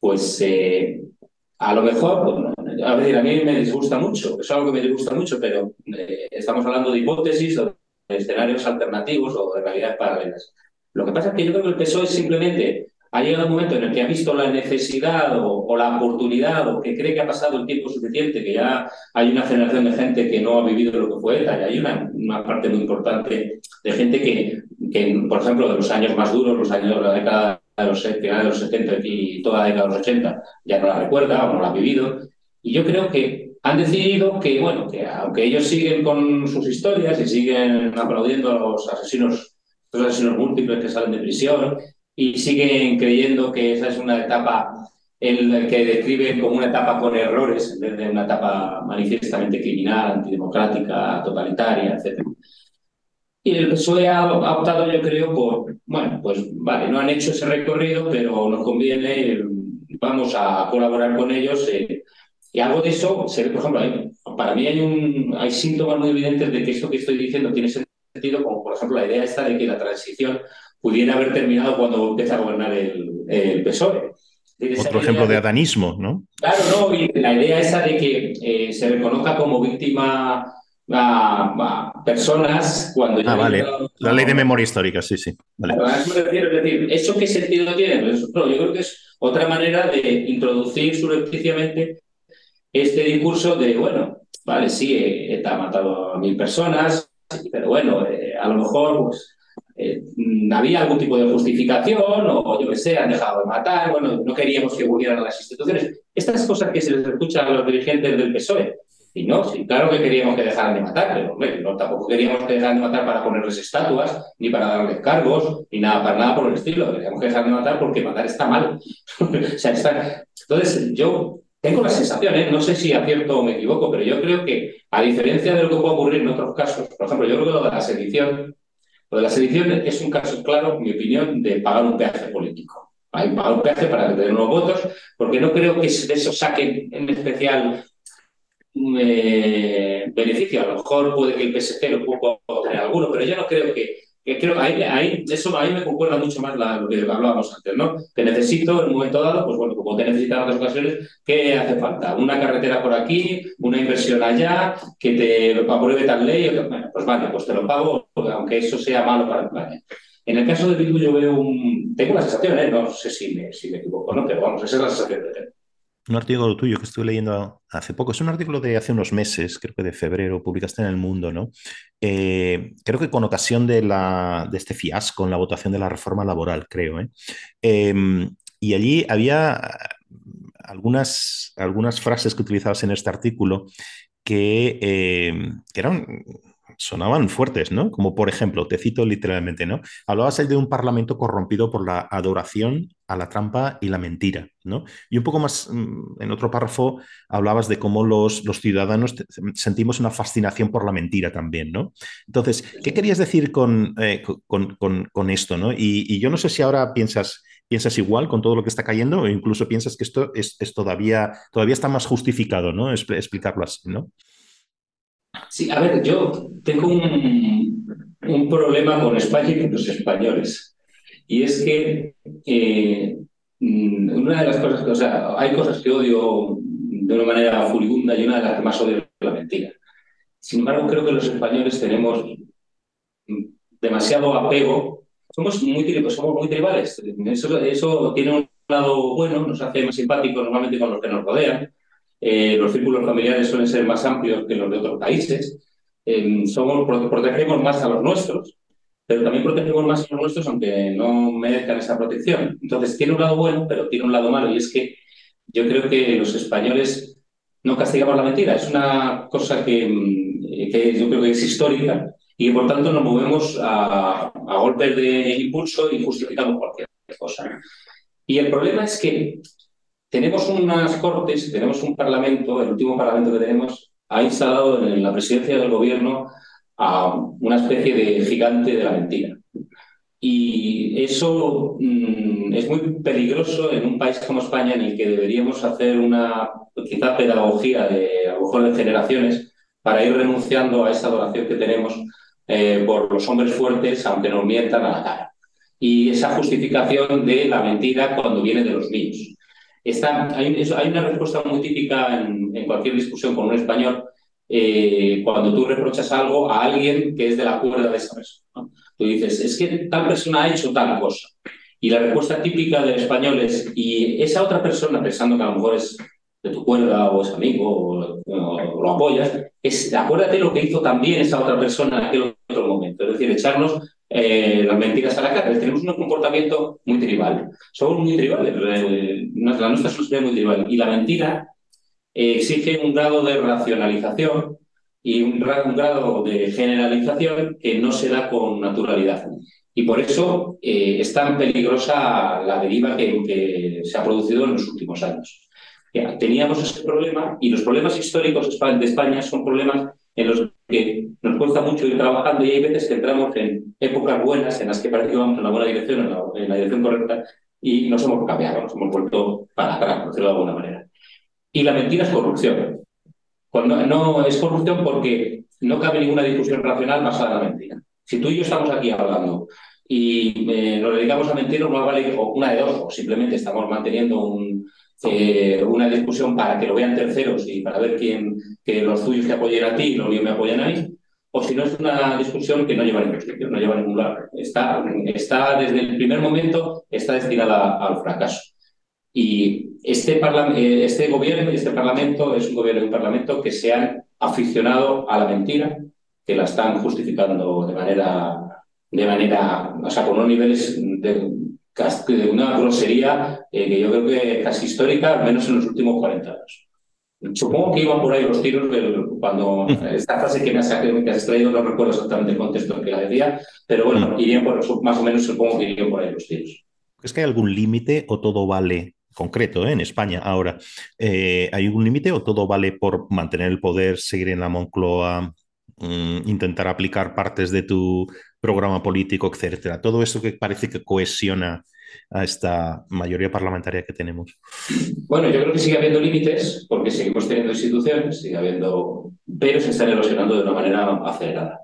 pues eh, a lo mejor, a ver, a mí me disgusta mucho, es algo que me disgusta mucho, pero estamos hablando de hipótesis o de escenarios alternativos o de realidades paralelas. Lo que pasa es que yo creo que el PSOE simplemente ha llegado un momento en el que ha visto la necesidad o, la oportunidad o que cree que ha pasado el tiempo suficiente, que ya hay una generación de gente que no ha vivido lo que fue ETA y hay una, una parte muy importante de gente que, que, por ejemplo, de los años más duros, los años de la década de los, de los 70 y toda la década de los 80, ya no la recuerda o no la ha vivido. Y yo creo que han decidido que, bueno, que aunque ellos siguen con sus historias y siguen aplaudiendo a los asesinos los asesinos múltiples que salen de prisión y siguen creyendo que esa es una etapa el que describen como una etapa con errores en vez de una etapa manifiestamente criminal, antidemocrática, totalitaria, etc. Y el PSOE ha optado, yo creo, por, bueno, pues vale, no han hecho ese recorrido, pero nos conviene, vamos a colaborar con ellos. Eh, y algo de eso, por ejemplo, para mí hay, un, hay síntomas muy evidentes de que esto que estoy diciendo tiene sentido como por ejemplo la idea esta de que la transición pudiera haber terminado cuando empieza a gobernar el, PSOE. Otro ejemplo de, adanismo, ¿no? Claro, no, y la idea esa de que eh, se reconozca como víctima a, personas cuando ah, vale. La ley de memoria histórica, sí, sí. Vale. es decir, ¿eso qué sentido tiene? Pues yo creo que es otra manera de introducir subrepticiamente este discurso de, bueno, vale, sí, ETA ha matado a mil personas, pero bueno, a lo mejor pues, eh, había algún tipo de justificación o yo qué sé, han dejado de matar, bueno, no queríamos que volvieran a las instituciones. Estas cosas que se les escuchan a los dirigentes del PSOE. Y no, sí, claro que queríamos que dejaran de matar, pero hombre, no, tampoco queríamos que dejaran de matar para ponerles estatuas, ni para darles cargos, ni nada, para nada por el estilo. Queríamos que dejaran de matar porque matar está mal. o sea, está... Entonces, yo tengo la sensación, ¿eh? no sé si acierto o me equivoco, pero yo creo que, a diferencia de lo que puede ocurrir en otros casos, por ejemplo, yo creo que lo de la sedición, lo de la sedición es un caso claro, en mi opinión, de pagar un peaje político. Hay pagar un peaje para tener unos votos, porque no creo que de eso saquen en especial eh, beneficio. A lo mejor puede que el PSC lo pueda tener alguno, pero yo no creo que creo ahí, ahí, eso ahí me concuerda mucho más lo que hablábamos antes, ¿no? Que necesito en un momento dado, pues bueno, como te necesitan otras ocasiones, ¿qué hace falta? Una carretera por aquí, una inversión allá, que te apruebe tal ley, pues vale, pues te lo pago, aunque eso sea malo para España. En el caso de Bildu yo veo un... Tengo la sensación, ¿eh? no sé si me, si me equivoco, ¿no? pero vamos, esa es la sensación que tengo. Un artículo tuyo que estuve leyendo hace poco. Es un artículo de hace unos meses, creo que de febrero, publicaste en El Mundo, ¿no? Eh, creo que con ocasión de, este fiasco en la votación de la reforma laboral, creo. ¿eh? Em, y allí había algunas, algunas frases que utilizabas en este artículo que, que eran sonaban fuertes, ¿no? Como por ejemplo, te cito literalmente, ¿no? Hablabas de un parlamento corrompido por la adoración a la trampa y la mentira, ¿no? Y un poco más, mm, en otro párrafo, hablabas de cómo los, los ciudadanos sentimos una fascinación por la mentira también, ¿no? Entonces, ¿qué querías decir con, eh, con, con, con esto, ¿no? Y, y, yo no sé si ahora piensas... ¿Piensas igual con todo lo que está cayendo o incluso piensas que esto es, es todavía, todavía está más justificado, ¿no? explicarlo así, ¿no? Sí, a ver, yo tengo un, problema con España y con los españoles. Y es que eh, mm, una de las cosas, o sea, hay cosas que odio de una manera furibunda y una de las que más odio es la mentira. Sin embargo, creo que los españoles tenemos demasiado apego. Somos muy, somos muy tribales. Eso, eso tiene un lado bueno, nos hace más simpáticos normalmente con los que nos rodean eh, los círculos familiares suelen ser más amplios que los de otros países. Eh, somos, protegemos más a los nuestros, pero también protegemos más a los nuestros aunque no merezcan esa protección. Entonces, tiene un lado bueno, pero tiene un lado malo, y es que yo creo que los españoles no castigamos la mentira. Es una cosa que, mm, que yo creo que es histórica y por tanto nos movemos a, a golpes de impulso y justificamos cualquier cosa. Y el problema es que tenemos unas cortes, tenemos un parlamento, el último parlamento que tenemos ha instalado en la presidencia del gobierno a una especie de gigante de la mentira. Y eso mm, es muy peligroso en un país como España en el que deberíamos hacer una quizá pedagogía de a lo mejor de generaciones para ir renunciando a esa adoración que tenemos eh, por los hombres fuertes, aunque nos mientan a la cara. Y esa justificación de la mentira cuando viene de los niños hay, una respuesta muy típica en, cualquier discusión con un español eh, cuando tú reprochas algo a alguien que es de la cuerda de esa persona. Tú dices, es que tal persona ha hecho tal cosa. Y la respuesta típica del español es, y esa otra persona, pensando que a lo mejor es de tu cuerda o es amigo o, lo apoyas, es acuérdate lo que hizo también esa otra persona en aquel otro momento. Es decir, echarnos eh, las mentiras a la cara. Tenemos un comportamiento muy tribal. Somos muy tribales. Eh, la nuestra es muy tribal. Y la mentira eh, exige un grado de racionalización y un, grado de generalización que no se da con naturalidad. Y por eso es tan peligrosa la deriva que, se ha producido en los últimos años. teníamos ese problema y los problemas históricos de España son problemas en los que nos cuesta mucho ir trabajando y hay veces que entramos en épocas buenas en las que parece que vamos en la buena dirección, en la, dirección correcta, y nos hemos cambiado, nos hemos vuelto para atrás, por decirlo de alguna manera. Y la mentira es corrupción. Cuando no es corrupción porque no cabe ninguna discusión racional basada en la mentira. Si tú y yo estamos aquí hablando y eh, nos dedicamos a mentir, no vale una de dos, o simplemente estamos manteniendo un, eh, una discusión para que lo vean terceros y para ver quién, que los tuyos te apoyen a ti y los míos me apoyan a mí, o si no es una discusión que no lleva a ningún no lleva a ningún lado. Está, está desde el primer momento, está destinada al fracaso. Y este, eh, este gobierno y este parlamento es un gobierno y un parlamento que se han aficionado a la mentira, que la están justificando de manera, de manera, o sea, con unos niveles de una grosería eh, que yo creo que casi histórica, al menos en los últimos 40 años. Supongo que iban por ahí los tiros cuando esta frase que me has, que has traído, no recuerdo exactamente el contexto en que la decía, pero bueno, irían por, más o menos supongo que irían por ahí los tiros. ¿Es que hay algún límite o todo vale concreto ¿eh? en España ahora? Eh, ¿Hay algún límite o todo vale por mantener el poder, seguir en la Moncloa, mm, intentar aplicar partes de tu programa político, etcétera? Todo eso que parece que cohesiona a esta mayoría parlamentaria que tenemos? Bueno, yo creo que sigue habiendo límites porque seguimos teniendo instituciones, sigue habiendo, pero se están erosionando de una manera acelerada.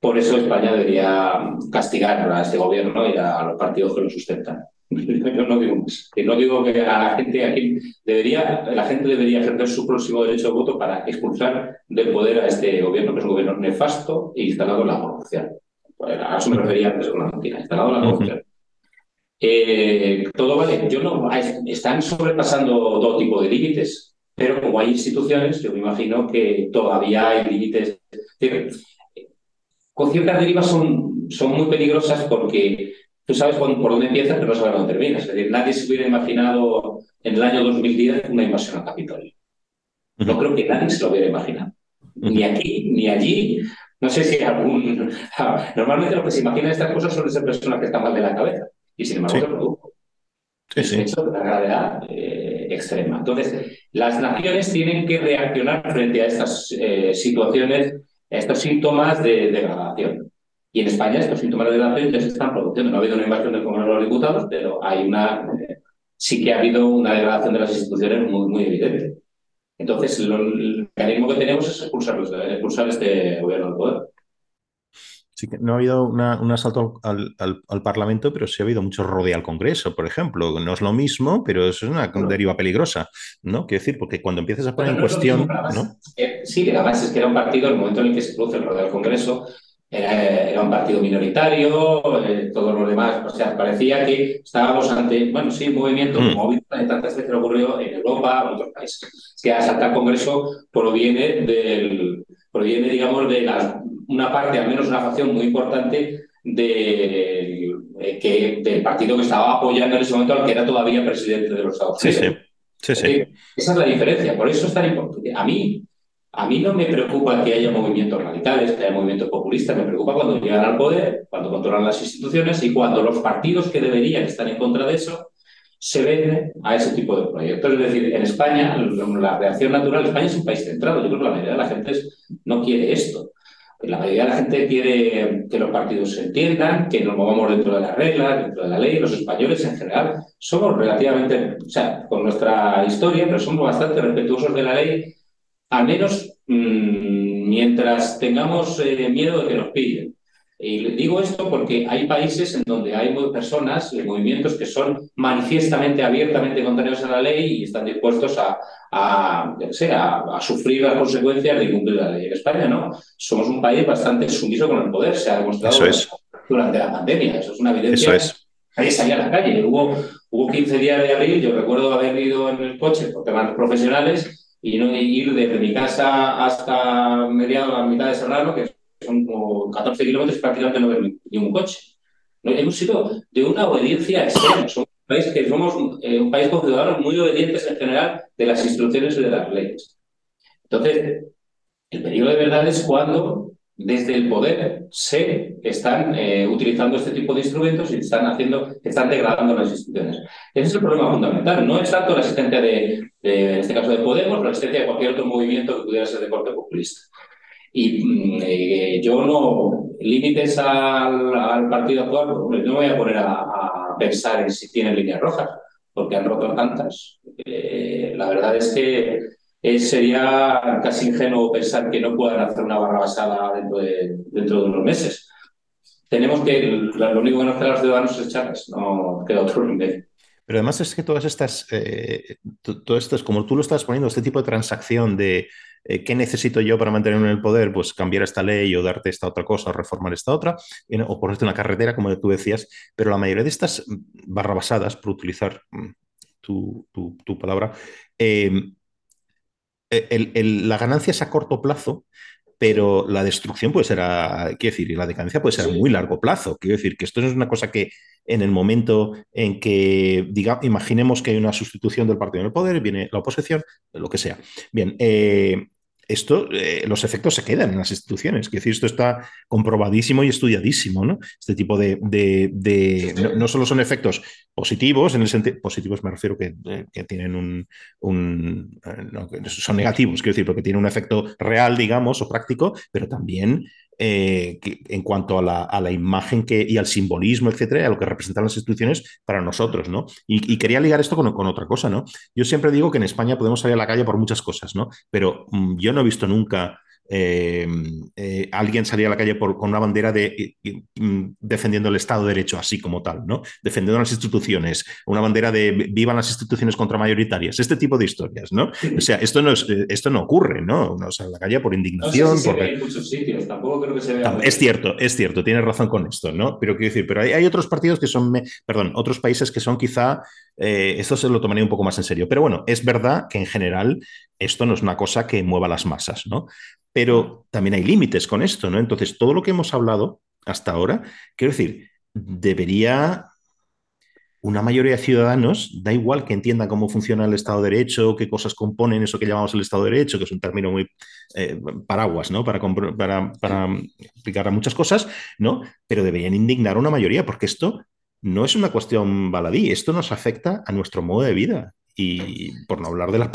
Por eso España debería castigar a este gobierno y a los partidos que lo sustentan. Yo no digo más. No digo que a la gente aquí debería, la gente debería ejercer su próximo derecho de voto para expulsar del poder a este gobierno, que es un gobierno nefasto e instalado en la corrupción. A eso me refería antes con la mentira, instalado en la corrupción. eh, todo vale. Yo no, están sobrepasando todo tipo de límites, pero como hay instituciones, yo me imagino que todavía hay límites. Con ciertas derivas son, son muy peligrosas porque tú sabes por, dónde empiezas, pero no sabes dónde terminas. Es decir, nadie se hubiera imaginado en el año 2010 una invasión a Capitolio. No creo que nadie se lo hubiera imaginado. Ni aquí, ni allí. No sé si algún... Normalmente lo que se imagina de estas cosas son esas personas que están mal de la cabeza. Y sin embargo se produjo. Es hecho de una gravedad eh, extrema. Entonces, las naciones tienen que reaccionar frente a estas eh, situaciones, a estos síntomas de degradación. Y en España estos síntomas de degradación ya se están produciendo. No ha habido una invasión del Congreso de los Diputados, pero hay una, eh, sí que ha habido una degradación de las instituciones muy, muy evidente. Entonces, el mecanismo que tenemos es expulsar, expulsar este gobierno del poder. Sí que no ha habido un asalto al, Parlamento, pero sí ha habido mucho rodeo al Congreso, por ejemplo. No es lo mismo, pero es una deriva peligrosa, ¿no? Quiero decir, porque cuando empiezas a poner en cuestión... ¿no? sí, además es que era un partido, el momento en el que se produce el rodeo al Congreso, era, un partido minoritario, eh, todo lo demás, o sea, parecía que estábamos ante, bueno, sí, un movimiento mm. como tantas veces ocurrió en Europa o en otros países. que asaltar al Congreso proviene del, proviene, digamos, de la, una parte, al menos una facción muy importante de, que, del partido que estaba apoyando en ese momento al que era todavía presidente de los Estados Unidos. Sí, sí. sí, Esa es la diferencia, por eso es tan importante. A mí, a mí no me preocupa que haya movimientos radicales, que haya movimientos populistas, me preocupa cuando llegan al poder, cuando controlan las instituciones y cuando los partidos que deberían estar en contra de eso se venden a ese tipo de proyectos. Es decir, en España, la reacción natural, España es un país centrado, yo creo que la mayoría de la gente no quiere esto. La mayoría de la gente quiere que los partidos se entiendan, que nos movamos dentro de las reglas, dentro de la ley. Los españoles en general somos relativamente, o sea, con nuestra historia, pero somos bastante respetuosos de la ley al menos mm, mientras tengamos eh, miedo de que nos pillen. Y le digo esto porque hay países en donde hay personas y movimientos que son manifiestamente, abiertamente contrarios a la ley y están dispuestos a, a, a, sufrir las consecuencias de incumplir la ley. En España no. Somos un país bastante sumiso con el poder. Se ha demostrado durante la pandemia. Eso es una evidencia. Eso es. Ahí salía a la calle. Hubo, hubo 15 días de abril. Yo recuerdo haber ido en el coche por temas profesionales y no ir desde mi casa hasta mediados, a mitad de Serrano, que son como 14 kilómetros, prácticamente no ver ni un coche. Hemos sido de una obediencia extrema. Somos un país, que somos eh, un país con ciudadanos muy obedientes en general de las instrucciones y de las leyes. Entonces, el peligro de verdad es cuando desde el poder se están eh, utilizando este tipo de instrumentos y están haciendo, están degradando las instituciones. Ese es el problema fundamental. No es tanto la existencia de, en este caso de Podemos, la existencia de cualquier otro movimiento que pudiera ser de corte populista. Y mm, eh, yo no, límites al, partido actual, no me voy a poner a, pensar en si tiene líneas rojas, porque han roto tantas. Eh, la verdad es que eh, sería casi ingenuo pensar que no puedan hacer una barra basada dentro de, dentro de unos meses. Tenemos que, lo único que nos queda a los ciudadanos es echarles, no queda otro remedio. Pero además es que todas estas, eh, todo esto es como tú lo estás poniendo, este tipo de transacción de eh, qué necesito yo para mantenerme en el poder, pues cambiar esta ley o darte esta otra cosa o reformar esta otra, o ponerte una carretera, como tú decías, pero la mayoría de estas barrabasadas, por utilizar mm, tu, tu palabra, eh, la ganancia es a corto plazo, pero la destrucción puede ser, a, quiero decir, y la decadencia puede ser a muy largo plazo. Quiero decir que esto no es una cosa que en el momento en que, diga, imaginemos que hay una sustitución del partido en el poder, viene la oposición, lo que sea. Bien, eh, esto, eh, los efectos se quedan en las instituciones. Es decir, esto está comprobadísimo y estudiadísimo, ¿no? Este tipo de... no, solo son efectos positivos, en el sentido... Positivos me refiero que, eh, que tienen un... un eh, son negativos, quiero decir, porque tienen un efecto real, digamos, o práctico, pero también eh, en cuanto a la, imagen que, y al simbolismo, etcétera, a lo que representan las instituciones para nosotros, ¿no? Y, quería ligar esto con, otra cosa, ¿no? Yo siempre digo que en España podemos salir a la calle por muchas cosas, ¿no? Pero mm, yo no he visto nunca eh, eh, alguien salía a la calle por, con una bandera de, mm, defendiendo el Estado de Derecho, así como tal, ¿no? Defendiendo las instituciones, una bandera de vivan las instituciones contramayoritarias, este tipo de historias, ¿no? O sea, esto no, es, esto no ocurre, ¿no? Uno sale a la calle por indignación. No muchos sitios, tampoco creo que se vea. Es cierto, es cierto, tienes razón con esto, ¿no? Pero quiero decir, pero hay, hay otros partidos que son, perdón, otros países que son quizá, eh, esto se lo tomaría un poco más en serio. Pero bueno, es verdad que en general esto no es una cosa que mueva las masas, ¿no? Pero también hay límites con esto, ¿no? Entonces, todo lo que hemos hablado hasta ahora, quiero decir, debería una mayoría de ciudadanos, da igual que entiendan cómo funciona el Estado de Derecho, qué cosas componen eso que llamamos el Estado de Derecho, que es un término muy eh, paraguas, ¿no? Para, para, para, explicar a muchas cosas, ¿no? Pero deberían indignar a una mayoría, porque esto no es una cuestión baladí, esto nos afecta a nuestro modo de vida y por no hablar de la,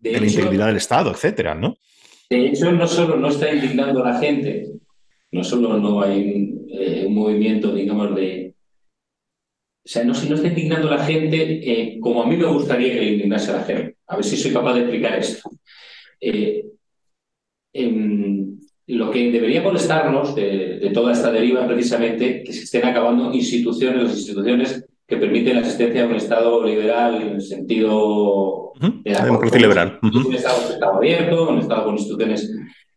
de, la integridad del Estado, etcétera, ¿no? De hecho, no solo no está indignando a la gente, no solo no hay un, eh, movimiento, digamos, de... O sea, no, no está indignando a la gente eh, como a mí me gustaría que indignase a la gente. A ver si soy capaz de explicar esto. Eh, em, lo que debería molestarnos de, de, toda esta deriva precisamente que se estén acabando instituciones, las instituciones que permiten la existencia de un Estado liberal en el sentido de la democracia liberal. Un Estado, abierto, un Estado con instituciones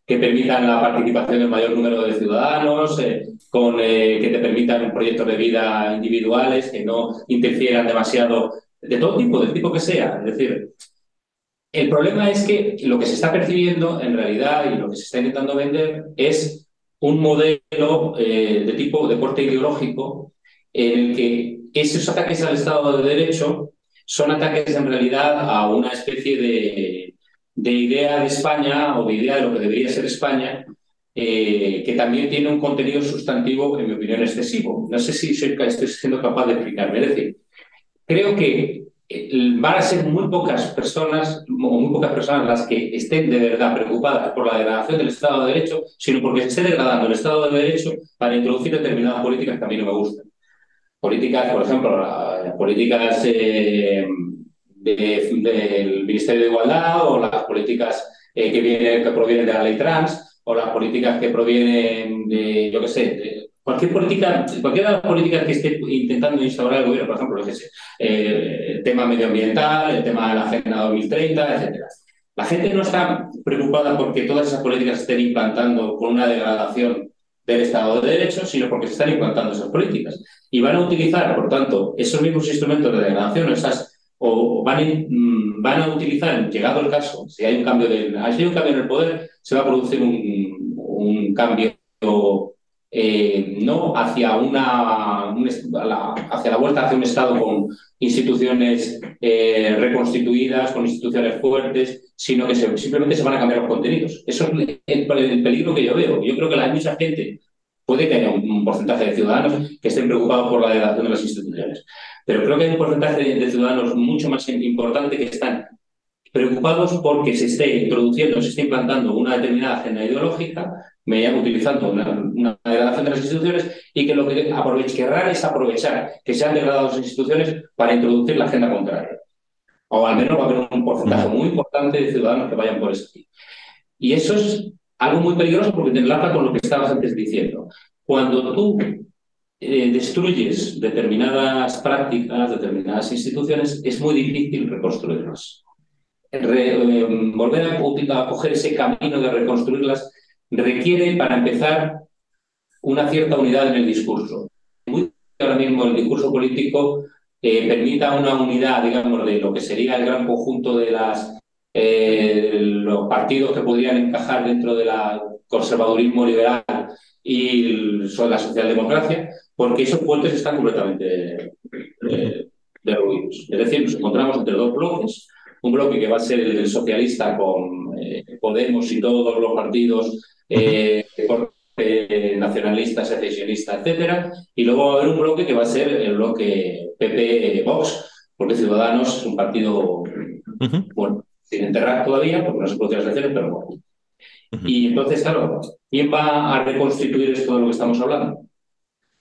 que permitan la participación del mayor número de ciudadanos, eh, con, eh, que te permitan proyectos de vida individuales, que no interfieran demasiado, de todo tipo, del tipo que sea. Es decir, el problema es que lo que se está percibiendo en realidad y lo que se está intentando vender es un modelo eh, de tipo de corte ideológico en el que esos ataques al Estado de Derecho son ataques en realidad a una especie de, idea de España o de idea de lo que debería ser España, eh, que también tiene un contenido sustantivo, en mi opinión, excesivo. No sé si soy, estoy siendo capaz de explicarme. Es decir, creo que eh, van a ser muy pocas personas, o muy pocas personas las que estén de verdad preocupadas por la degradación del Estado de Derecho, sino porque se esté degradando el Estado de Derecho para introducir determinadas políticas que a mí no me gustan políticas, por ejemplo, las políticas eh, del Ministerio de Igualdad o las políticas eh, que, vienen, que provienen de la ley trans o las políticas que provienen de, yo qué sé, cualquier política, cualquiera de las políticas que esté intentando instaurar el gobierno, por ejemplo, yo sé, eh, el tema medioambiental, el tema de la Agenda 2030, etc. La gente no está preocupada porque todas esas políticas estén implantando con una degradación del Estado de Derecho, sino porque se están implantando esas políticas. Y van a utilizar, por tanto, esos mismos instrumentos de degradación, esas, o van, mm, van a utilizar, llegado el caso, si hay un cambio, de, hay un cambio en el poder, se va a producir un, un cambio eh, no hacia una hacia la vuelta hacia un Estado con instituciones eh, reconstituidas, con instituciones fuertes, sino que simplemente se van a cambiar los contenidos. Eso es el, peligro que yo veo. Yo creo que hay mucha gente, puede que haya un, porcentaje de ciudadanos que estén preocupados por la degradación de las instituciones, pero creo que hay un porcentaje de, ciudadanos mucho más importante que están preocupados porque se esté introduciendo, se esté implantando una determinada agenda ideológica mediante utilizando una, degradación de las instituciones y que lo que querrán es aprovechar que se han degradado las instituciones para introducir la agenda contraria. O al menos va a haber un porcentaje muy importante de ciudadanos que vayan por ese Y eso es algo muy peligroso porque te enlaza con lo que estabas antes diciendo. Cuando tú eh, destruyes determinadas prácticas, determinadas instituciones, es muy difícil reconstruirlas. Eh, volver a, coger ese camino de reconstruirlas requiere, para empezar, una cierta unidad en el discurso. Muy ahora mismo el discurso político eh, permita una unidad, digamos, de lo que sería el gran conjunto de eh, los partidos que podrían encajar dentro del conservadurismo liberal y la socialdemocracia, porque esos puentes están completamente eh, derruidos. Es decir, nos encontramos entre dos bloques, un bloque que va a ser el socialista con Podemos y todos los partidos eh, eh, nacionalista, secesionista, etcétera, y luego va a haber un bloque que va a ser el bloque PP-Vox, porque Ciudadanos es un partido, bueno, sin enterrar todavía, porque no se puede hacer elecciones, pero bueno. Y entonces, claro, ¿quién va a reconstituir esto de lo que estamos hablando?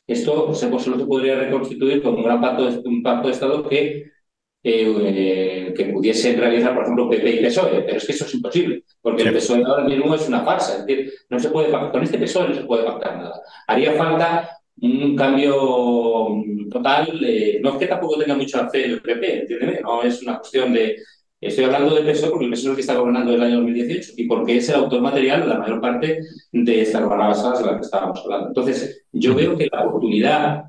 Esto se, solo se podría reconstituir con un gran pacto de, un pacto de Estado que eh, que pudiesen realizar, por ejemplo, PP y PSOE, pero es que eso es imposible, porque el PSOE ahora mismo es una farsa, es decir, no se puede con este PSOE no se puede pactar nada. Haría falta un cambio total, no es que tampoco tenga mucho fe el PP, entiéndeme, no es una cuestión de... Estoy hablando del PSOE porque el PSOE es el que está gobernando el año 2018 y porque es el autor material de la mayor parte de estas barrabasadas de las que estábamos hablando. Entonces, yo veo que la oportunidad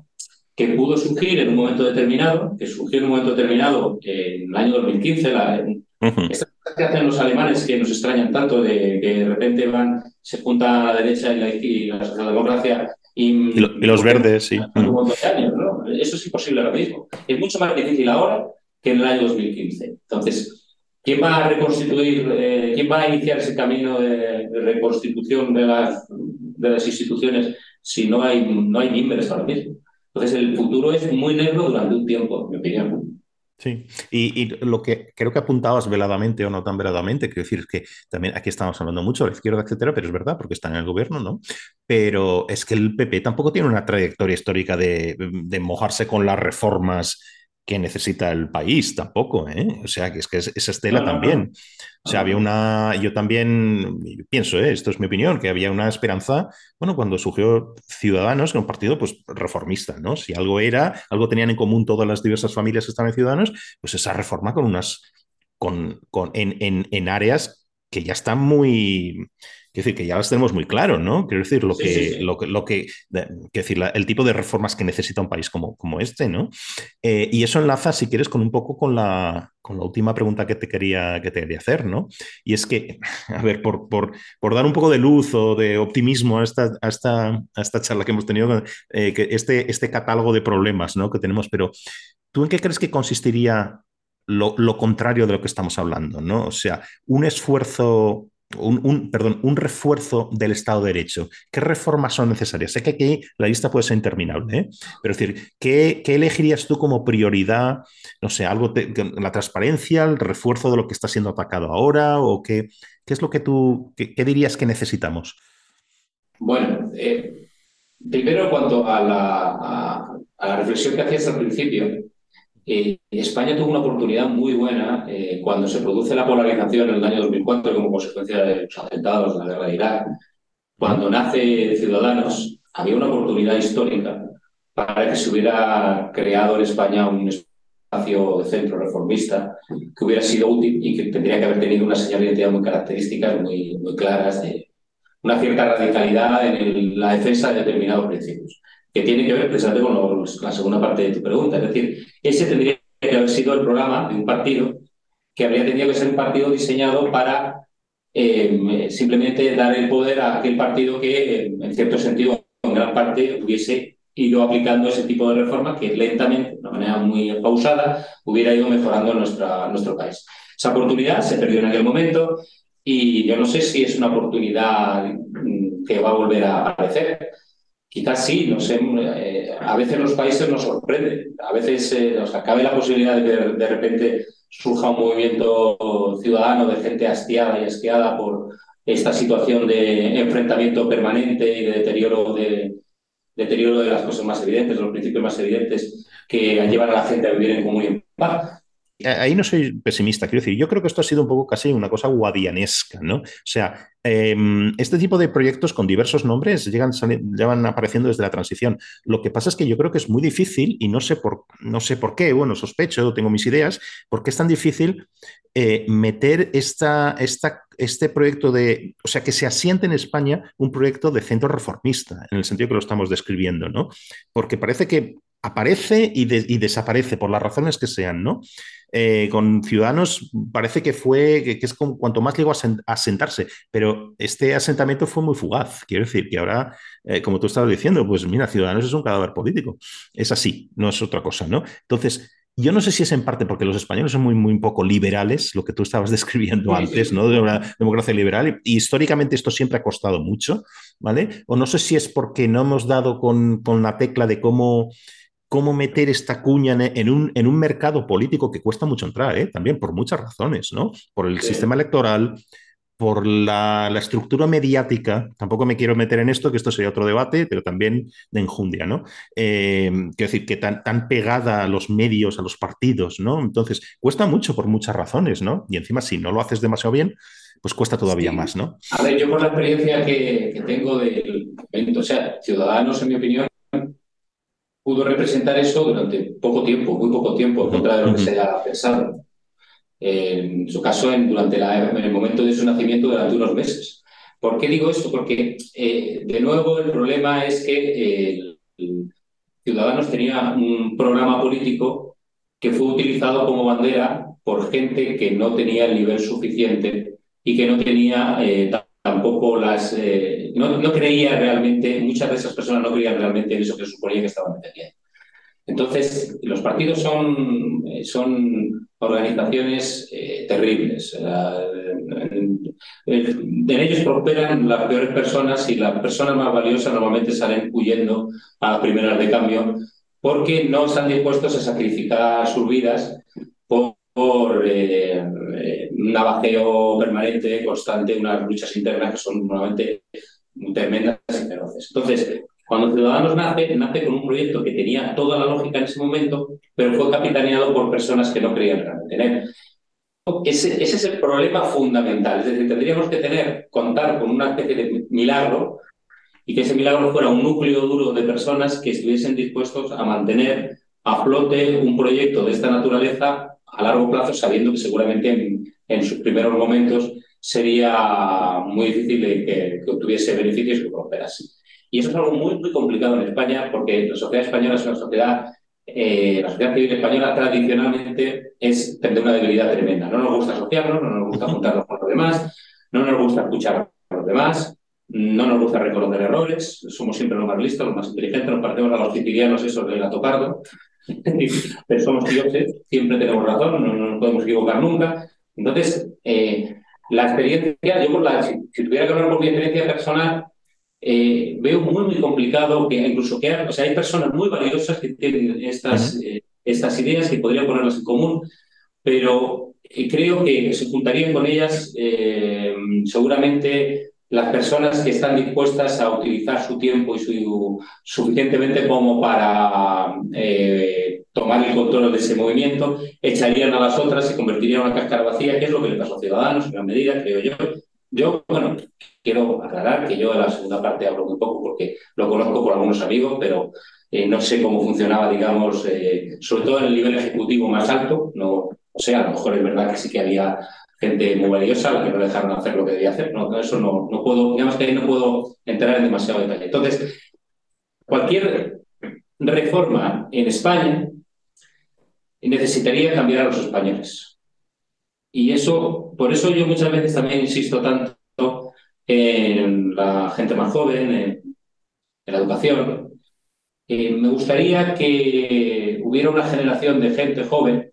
que pudo surgir en un momento determinado, que surgió en un momento determinado en el año 2015, la, estas que hacen los alemanes que nos extrañan tanto, de que de repente van, se junta la derecha y la, y la socialdemocracia y, los verdes, sí. Un montón de años, ¿no? Eso es imposible ahora mismo. Es mucho más difícil ahora que en el año 2015. Entonces, ¿quién va a reconstituir, eh, quién va a iniciar ese camino de, reconstitución de las, de las instituciones si no hay, no hay mimbres ahora mismo? Entonces, el futuro es muy negro durante un tiempo, en mi opinión. Sí, y, lo que creo que apuntabas veladamente o no tan veladamente, quiero decir, es que también aquí estamos hablando mucho de la izquierda, etcétera, pero es verdad, porque están en el gobierno, ¿no? Pero es que el PP tampoco tiene una trayectoria histórica de, de mojarse con las reformas que necesita el país tampoco, ¿eh? O sea, que es que esa estela también. O sea, había una, yo también pienso, ¿eh? esto es mi opinión, que había una esperanza, bueno, cuando surgió Ciudadanos, que era un partido pues reformista, ¿no? Si algo era, algo tenían en común todas las diversas familias que estaban en Ciudadanos, pues esa reforma con unas, con, con en, en, en áreas que ya están muy, Quiero decir, que ya las tenemos muy claro, ¿no? Quiero decir, lo que, Lo que, lo que decir, el tipo de reformas que necesita un país como, como este, ¿no? Eh, y eso enlaza, si quieres, con un poco con la, con la última pregunta que te quería, que te quería hacer, ¿no? Y es que, a ver, por, por, por dar un poco de luz o de optimismo a esta, a esta, a esta charla que hemos tenido, eh, que este, este catálogo de problemas, ¿no? Que tenemos, pero ¿tú en qué crees que consistiría lo, lo, contrario de lo que estamos hablando, ¿no? O sea, un esfuerzo un, perdón, un refuerzo del Estado de Derecho. ¿Qué reformas son necesarias? Sé que aquí la lista puede ser interminable, ¿eh? pero es decir, ¿qué, elegirías tú como prioridad? No sé, algo, la transparencia, el refuerzo de lo que está siendo atacado ahora, o qué, qué es lo que tú, qué, dirías que necesitamos? Bueno, eh, primero cuanto a la, a la reflexión que hacías al principio, eh, España tuvo una oportunidad muy buena eh, cuando se produce la polarización en el año 2004 como consecuencia de los atentados de la guerra de Irak. Cuando nace Ciudadanos, había una oportunidad histórica para que se hubiera creado en España un espacio de centro reformista que hubiera sido útil y que tendría que haber tenido una señal de identidad muy características, muy, claras, de una cierta radicalidad en la defensa de determinados principios que tiene que ver precisamente con la segunda parte de tu pregunta. Es decir, ese tendría sido el programa de un partido que habría tenido que ser un partido diseñado para eh, simplemente dar el poder a aquel partido que, en cierto sentido, en gran parte hubiese ido aplicando ese tipo de reformas que lentamente, de una manera muy pausada, hubiera ido mejorando nuestra, nuestro país. Esa oportunidad se perdió en aquel momento y yo no sé si es una oportunidad mm, que va a volver a aparecer. Quizás sí, no sé, eh, a veces los países nos sorprenden, a veces eh, cabe la posibilidad de que de repente surja un movimiento ciudadano de gente hastiada y asqueada por esta situación de enfrentamiento permanente y de deterioro de, deterioro de las cosas más evidentes, de los principios más evidentes que llevan a la gente a vivir en común y en paz ahí no soy pesimista, quiero decir, yo creo que esto ha sido un poco casi una cosa guadianesca, ¿no? O sea, em, este tipo de proyectos con diversos nombres llegan, llevan apareciendo desde la transición. Lo que pasa es que yo creo que es muy difícil y no sé por, no sé por qué, bueno, sospecho, tengo mis ideas, porque es tan difícil eh, meter esta, esta, este proyecto de, o sea, que se asiente en España un proyecto de centro reformista, en el sentido que lo estamos describiendo, ¿no? Porque parece que aparece y desaparece por las razones que sean, ¿no? Eh, con Ciudadanos parece que fue, que, es como, cuanto más llegó a, sentarse, pero este asentamiento fue muy fugaz. Quiero decir que ahora, eh, como tú estabas diciendo, pues mira, Ciudadanos es un cadáver político. Es así, no es otra cosa, ¿no? Entonces, yo no sé si es en parte porque los españoles son muy, muy poco liberales, lo que tú estabas describiendo antes, ¿no? De una democracia liberal, y históricamente esto siempre ha costado mucho, ¿vale? O no sé si es porque no hemos dado con, con la tecla de cómo cómo meter esta cuña en un, en un mercado político que cuesta mucho entrar, ¿eh? también por muchas razones, ¿no? Por el sistema electoral, por la, estructura mediática, tampoco me quiero meter en esto, que esto sería otro debate, pero también de enjundia, ¿no? Eh, quiero decir, que tan, tan pegada a los medios, a los partidos, ¿no? Entonces, cuesta mucho por muchas razones, ¿no? Y encima, si no lo haces demasiado bien, pues cuesta todavía más, ¿no? A ver, yo por la experiencia que, tengo del momento, o sea, Ciudadanos, en mi opinión, pudo representar eso durante poco tiempo, muy poco tiempo, en contra de lo que se haya pensado en su caso en, durante el momento de su nacimiento durante unos meses. ¿Por qué digo esto? Porque, eh, de nuevo, el problema es que Ciudadanos tenía un programa político que fue utilizado como bandera por gente que no tenía el nivel suficiente y que no tenía eh, tampoco las... Eh, no, no, creía realmente, muchas de esas personas no creían realmente en eso que suponía que estaban defendiendo. Entonces, los partidos son, son organizaciones eh, terribles. en, ellos prosperan las peores personas y las personas más valiosas normalmente salen huyendo a primeras de cambio porque no están dispuestos a sacrificar sus vidas por, eh, un abajeo permanente, constante, unas luchas internas que son normalmente tremendas y feroces. Entonces, cuando Ciudadanos nace, nace con un proyecto que tenía toda la lógica en ese momento, pero fue capitaneado por personas que no creían realmente en él. Ese, ese, es el problema fundamental. Es decir, tendríamos que tener, contar con una especie de milagro y que ese milagro fuera un núcleo duro de personas que estuviesen dispuestos a mantener a flote un proyecto de esta naturaleza a largo plazo, sabiendo que seguramente en, en sus primeros momentos sería muy difícil que, que obtuviese beneficios y que prosperase. Y eso es algo muy, muy complicado en España porque la sociedad española es una sociedad, eh, la sociedad civil española tradicionalmente es de una debilidad tremenda. No nos gusta asociarnos, no nos gusta juntarnos con los demás, no nos gusta escuchar a los demás, no nos gusta reconocer errores, somos siempre los más listos, los más inteligentes, nos parecemos a los sicilianos esos del gato pardo, pero somos dioses, siempre tenemos razón, no, nos podemos equivocar nunca. Entonces, eh, la experiencia, yo por la, si, si tuviera que hablar por mi experiencia personal, eh, veo muy, muy complicado que incluso que o sea, hay personas muy valiosas que tienen estas, eh, estas ideas y podrían ponerlas en común, pero creo que se juntarían con ellas seguramente las personas que están dispuestas a utilizar su tiempo y su suficientemente como para tomar el control de ese movimiento, echarían a las otras y convertirían en una cáscara vacía, que es lo que le pasó a Ciudadanos en gran medida, creo yo. Yo, bueno, quiero aclarar que yo de la segunda parte hablo muy poco porque lo conozco por algunos amigos, pero eh, no sé cómo funcionaba, digamos, eh, sobre todo en el nivel ejecutivo más alto. No, o sea, a lo mejor es verdad que sí que había gente muy valiosa la que no dejaron hacer lo que debía hacer. No, eso no, no puedo, digamos que ahí no puedo entrar en demasiado detalle. Entonces, cualquier reforma en España necesitaría cambiar a los españoles. Y eso, por eso yo muchas veces también insisto tanto en la gente más joven, en, la educación. Me gustaría que hubiera una generación de gente joven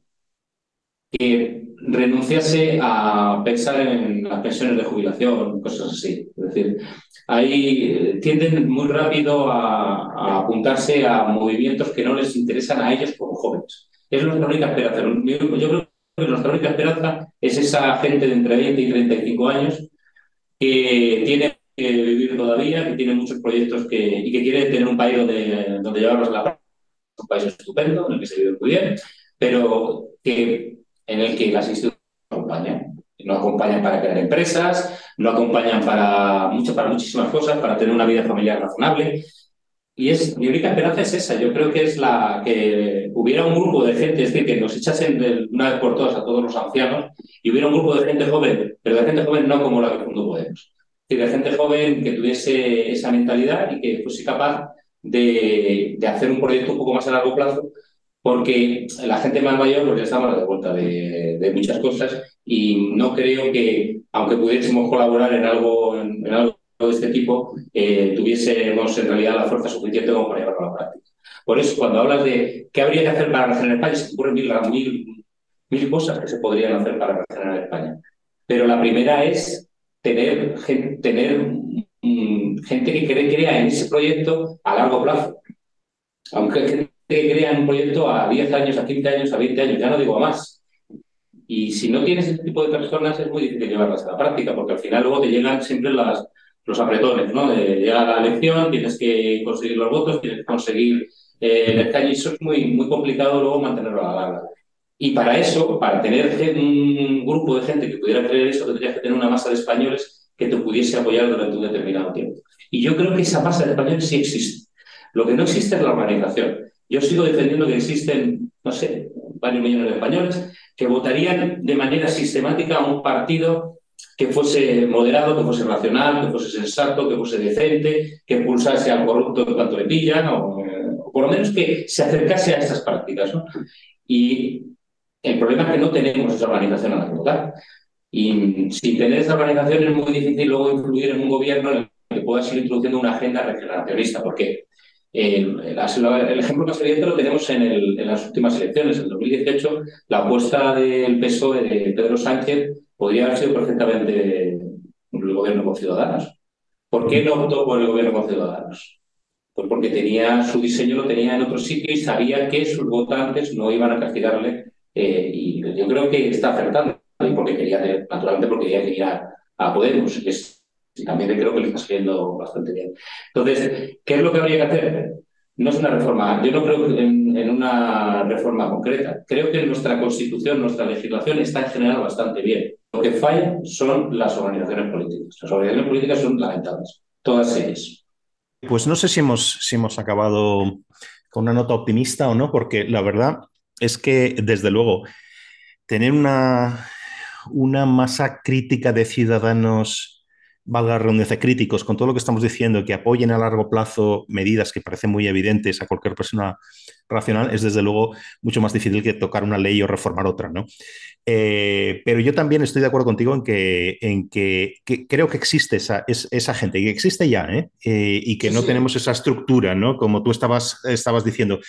que renunciase a pensar en las pensiones de jubilación, cosas así. Es decir, ahí tienden muy rápido a, a, apuntarse a movimientos que no les interesan a ellos como jóvenes. Es nuestra única esperanza. Yo creo que nuestra única esperanza es esa gente de entre 20 y 35 años que tiene que vivir todavía, que tiene muchos proyectos que, y que quiere tener un país donde, donde llevarlos a la. Un país estupendo, en el que se vive muy bien, pero que, en el que las instituciones no acompañan. No acompañan para crear empresas, no acompañan para, mucho, para muchísimas cosas, para tener una vida familiar razonable. Y es, mi única esperanza es esa. Yo creo que es la que hubiera un grupo de gente, es decir, que nos echasen de una vez por todas a todos los ancianos y hubiera un grupo de gente joven, pero de gente joven no como la que fundó Podemos. Es de gente joven que tuviese esa mentalidad y que fuese capaz de, de, hacer un proyecto un poco más a largo plazo, porque la gente más mayor pues estamos a la vuelta de, de, muchas cosas y no creo que, aunque pudiésemos colaborar en algo, en algo de este tipo eh, tuviésemos en realidad la fuerza suficiente como para llevarlo a la práctica. Por eso, cuando hablas de qué habría que hacer para regenerar España, se ocurren mil, mil, mil cosas que se podrían hacer para regenerar España. Pero la primera es tener, tener gente que crea en ese proyecto a largo plazo. Aunque gente que crea en un proyecto a 10 años, a 15 años, a 20 años, ya no digo a más. y, si no tienes ese tipo de personas es muy difícil llevarlas a la práctica, porque al final luego te llegan siempre los apretones, ¿no? Llega la elección, tienes que conseguir los votos, tienes que conseguir eh, el escaño y eso es muy, muy complicado luego mantenerlo a la larga. Y para eso, para tener un grupo de gente que pudiera creer eso, tendrías que tener una masa de españoles que te pudiese apoyar durante un determinado tiempo. Y yo creo que esa masa de españoles sí existe. Lo que no existe es la organización. Yo sigo defendiendo que existen, no sé, varios millones de españoles que votarían de manera sistemática a un partido que fuese moderado, que fuese racional, que fuese sensato, que fuese decente, que pulsase al corrupto en cuanto le pillan, o, por lo menos que se acercase a estas prácticas. Y el problema es que no tenemos esa organización a la que votar. Y sin tener esa organización es muy difícil luego influir en un gobierno en el que pueda ir introduciendo una agenda regeneracionista, porque el, el, ejemplo más evidente lo tenemos en, en, las últimas elecciones. En 2018, la apuesta del PSOE de Pedro Sánchez podría haber sido perfectamente el gobierno con Ciudadanos. ¿Por qué no optó por el gobierno con Ciudadanos? Pues porque tenía su diseño lo tenía en otro sitio y sabía que sus votantes no iban a castigarle. Eh, y yo creo que está acertando, y porque quería, naturalmente porque quería que a, a Podemos. Es, y también creo que le está saliendo bastante bien. Entonces, ¿qué es lo que habría que hacer? No es una reforma, yo no creo en, en una reforma concreta. Creo que nuestra constitución, nuestra legislación está en general bastante bien. Lo que falla son las organizaciones políticas. Las organizaciones políticas son lamentables, todas ellas. Pues no sé si hemos, si hemos acabado con una nota optimista o no, porque la verdad es que, desde luego, tener una, una masa crítica de ciudadanos valga la redundancia, críticos con todo lo que estamos diciendo, que apoyen a largo plazo medidas que parecen muy evidentes a cualquier persona racional, es desde luego mucho más difícil que tocar una ley o reformar otra, ¿no? Eh, pero yo también estoy de acuerdo contigo en que, en que, creo que existe esa, esa gente, que existe ya, ¿eh? Eh, y que no tenemos esa estructura, ¿no? Como tú estabas, estabas diciendo.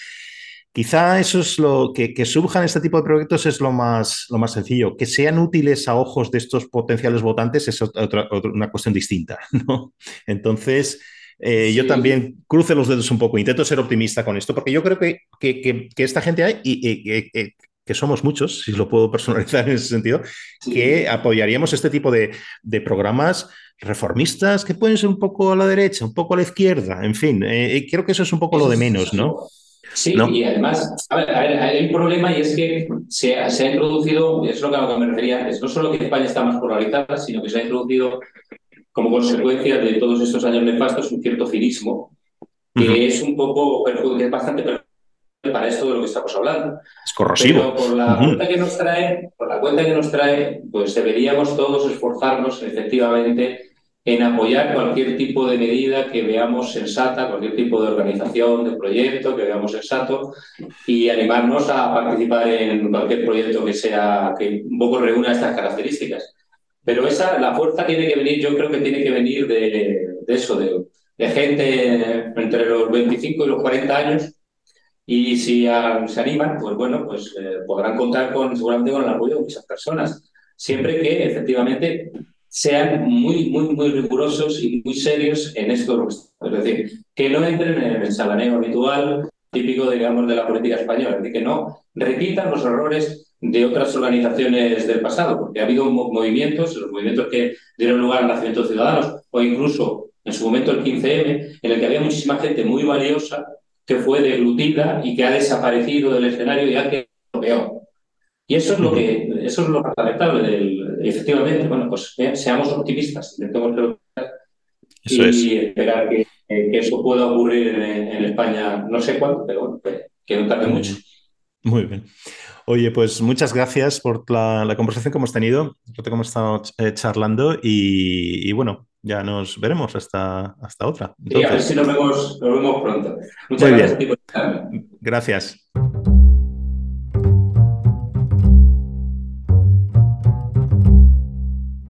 Quizá eso es lo que, que surjan este tipo de proyectos es lo más, lo más sencillo. Que sean útiles a ojos de estos potenciales votantes es otra, una cuestión distinta, ¿no? Entonces, eh, yo también cruce los dedos un poco, intento ser optimista con esto, porque yo creo que, que, que, esta gente hay y, que somos muchos, si lo puedo personalizar en ese sentido, que apoyaríamos este tipo de, de, programas reformistas que pueden ser un poco a la derecha, un poco a la izquierda, en fin, eh, creo que eso es un poco lo de menos, ¿no? Sí, y además, a ver, hay un problema y es que se, ha introducido, es lo que, a lo que me refería, es no solo que España está más polarizada, sino que se ha introducido como consecuencia de todos estos años nefastos un cierto cinismo, que es un poco, que es bastante para esto de lo que estamos hablando. Es corrosivo. Pero por la cuenta que nos trae, por la cuenta que nos trae, pues deberíamos todos esforzarnos efectivamente en apoyar cualquier tipo de medida que veamos sensata, cualquier tipo de organización, de proyecto que veamos sensato y animarnos a participar en cualquier proyecto que sea, que un poco reúna estas características. Pero esa, la fuerza tiene que venir, yo creo que tiene que venir de, eso, de, gente entre los 25 y los 40 años y si se animan, pues bueno, pues eh, podrán contar con, seguramente con el apoyo de muchas personas, siempre que efectivamente sean muy, muy, muy rigurosos y muy serios en esto. Es decir, que no entren en el salaneo habitual típico, digamos, de la política española. Es decir, que no repitan los errores de otras organizaciones del pasado, porque ha habido movimientos, los movimientos que dieron lugar al nacimiento de ciudadanos, o incluso en su momento el 15M, en el que había muchísima gente muy valiosa que fue deglutida y que ha desaparecido del escenario y ha quedado peor. Y eso es lo que eso es lo lamentable del, efectivamente, bueno, pues seamos optimistas, intentemos y esperar que, eso pueda ocurrir en, España, no sé cuándo, pero bueno, que, no tarde mucho. Muy bien. Oye, pues muchas gracias por la, conversación que hemos tenido, que hemos estado eh, charlando y, bueno, ya nos veremos hasta, hasta otra. y a ver si nos vemos, nos vemos pronto. Muchas gracias. Gracias.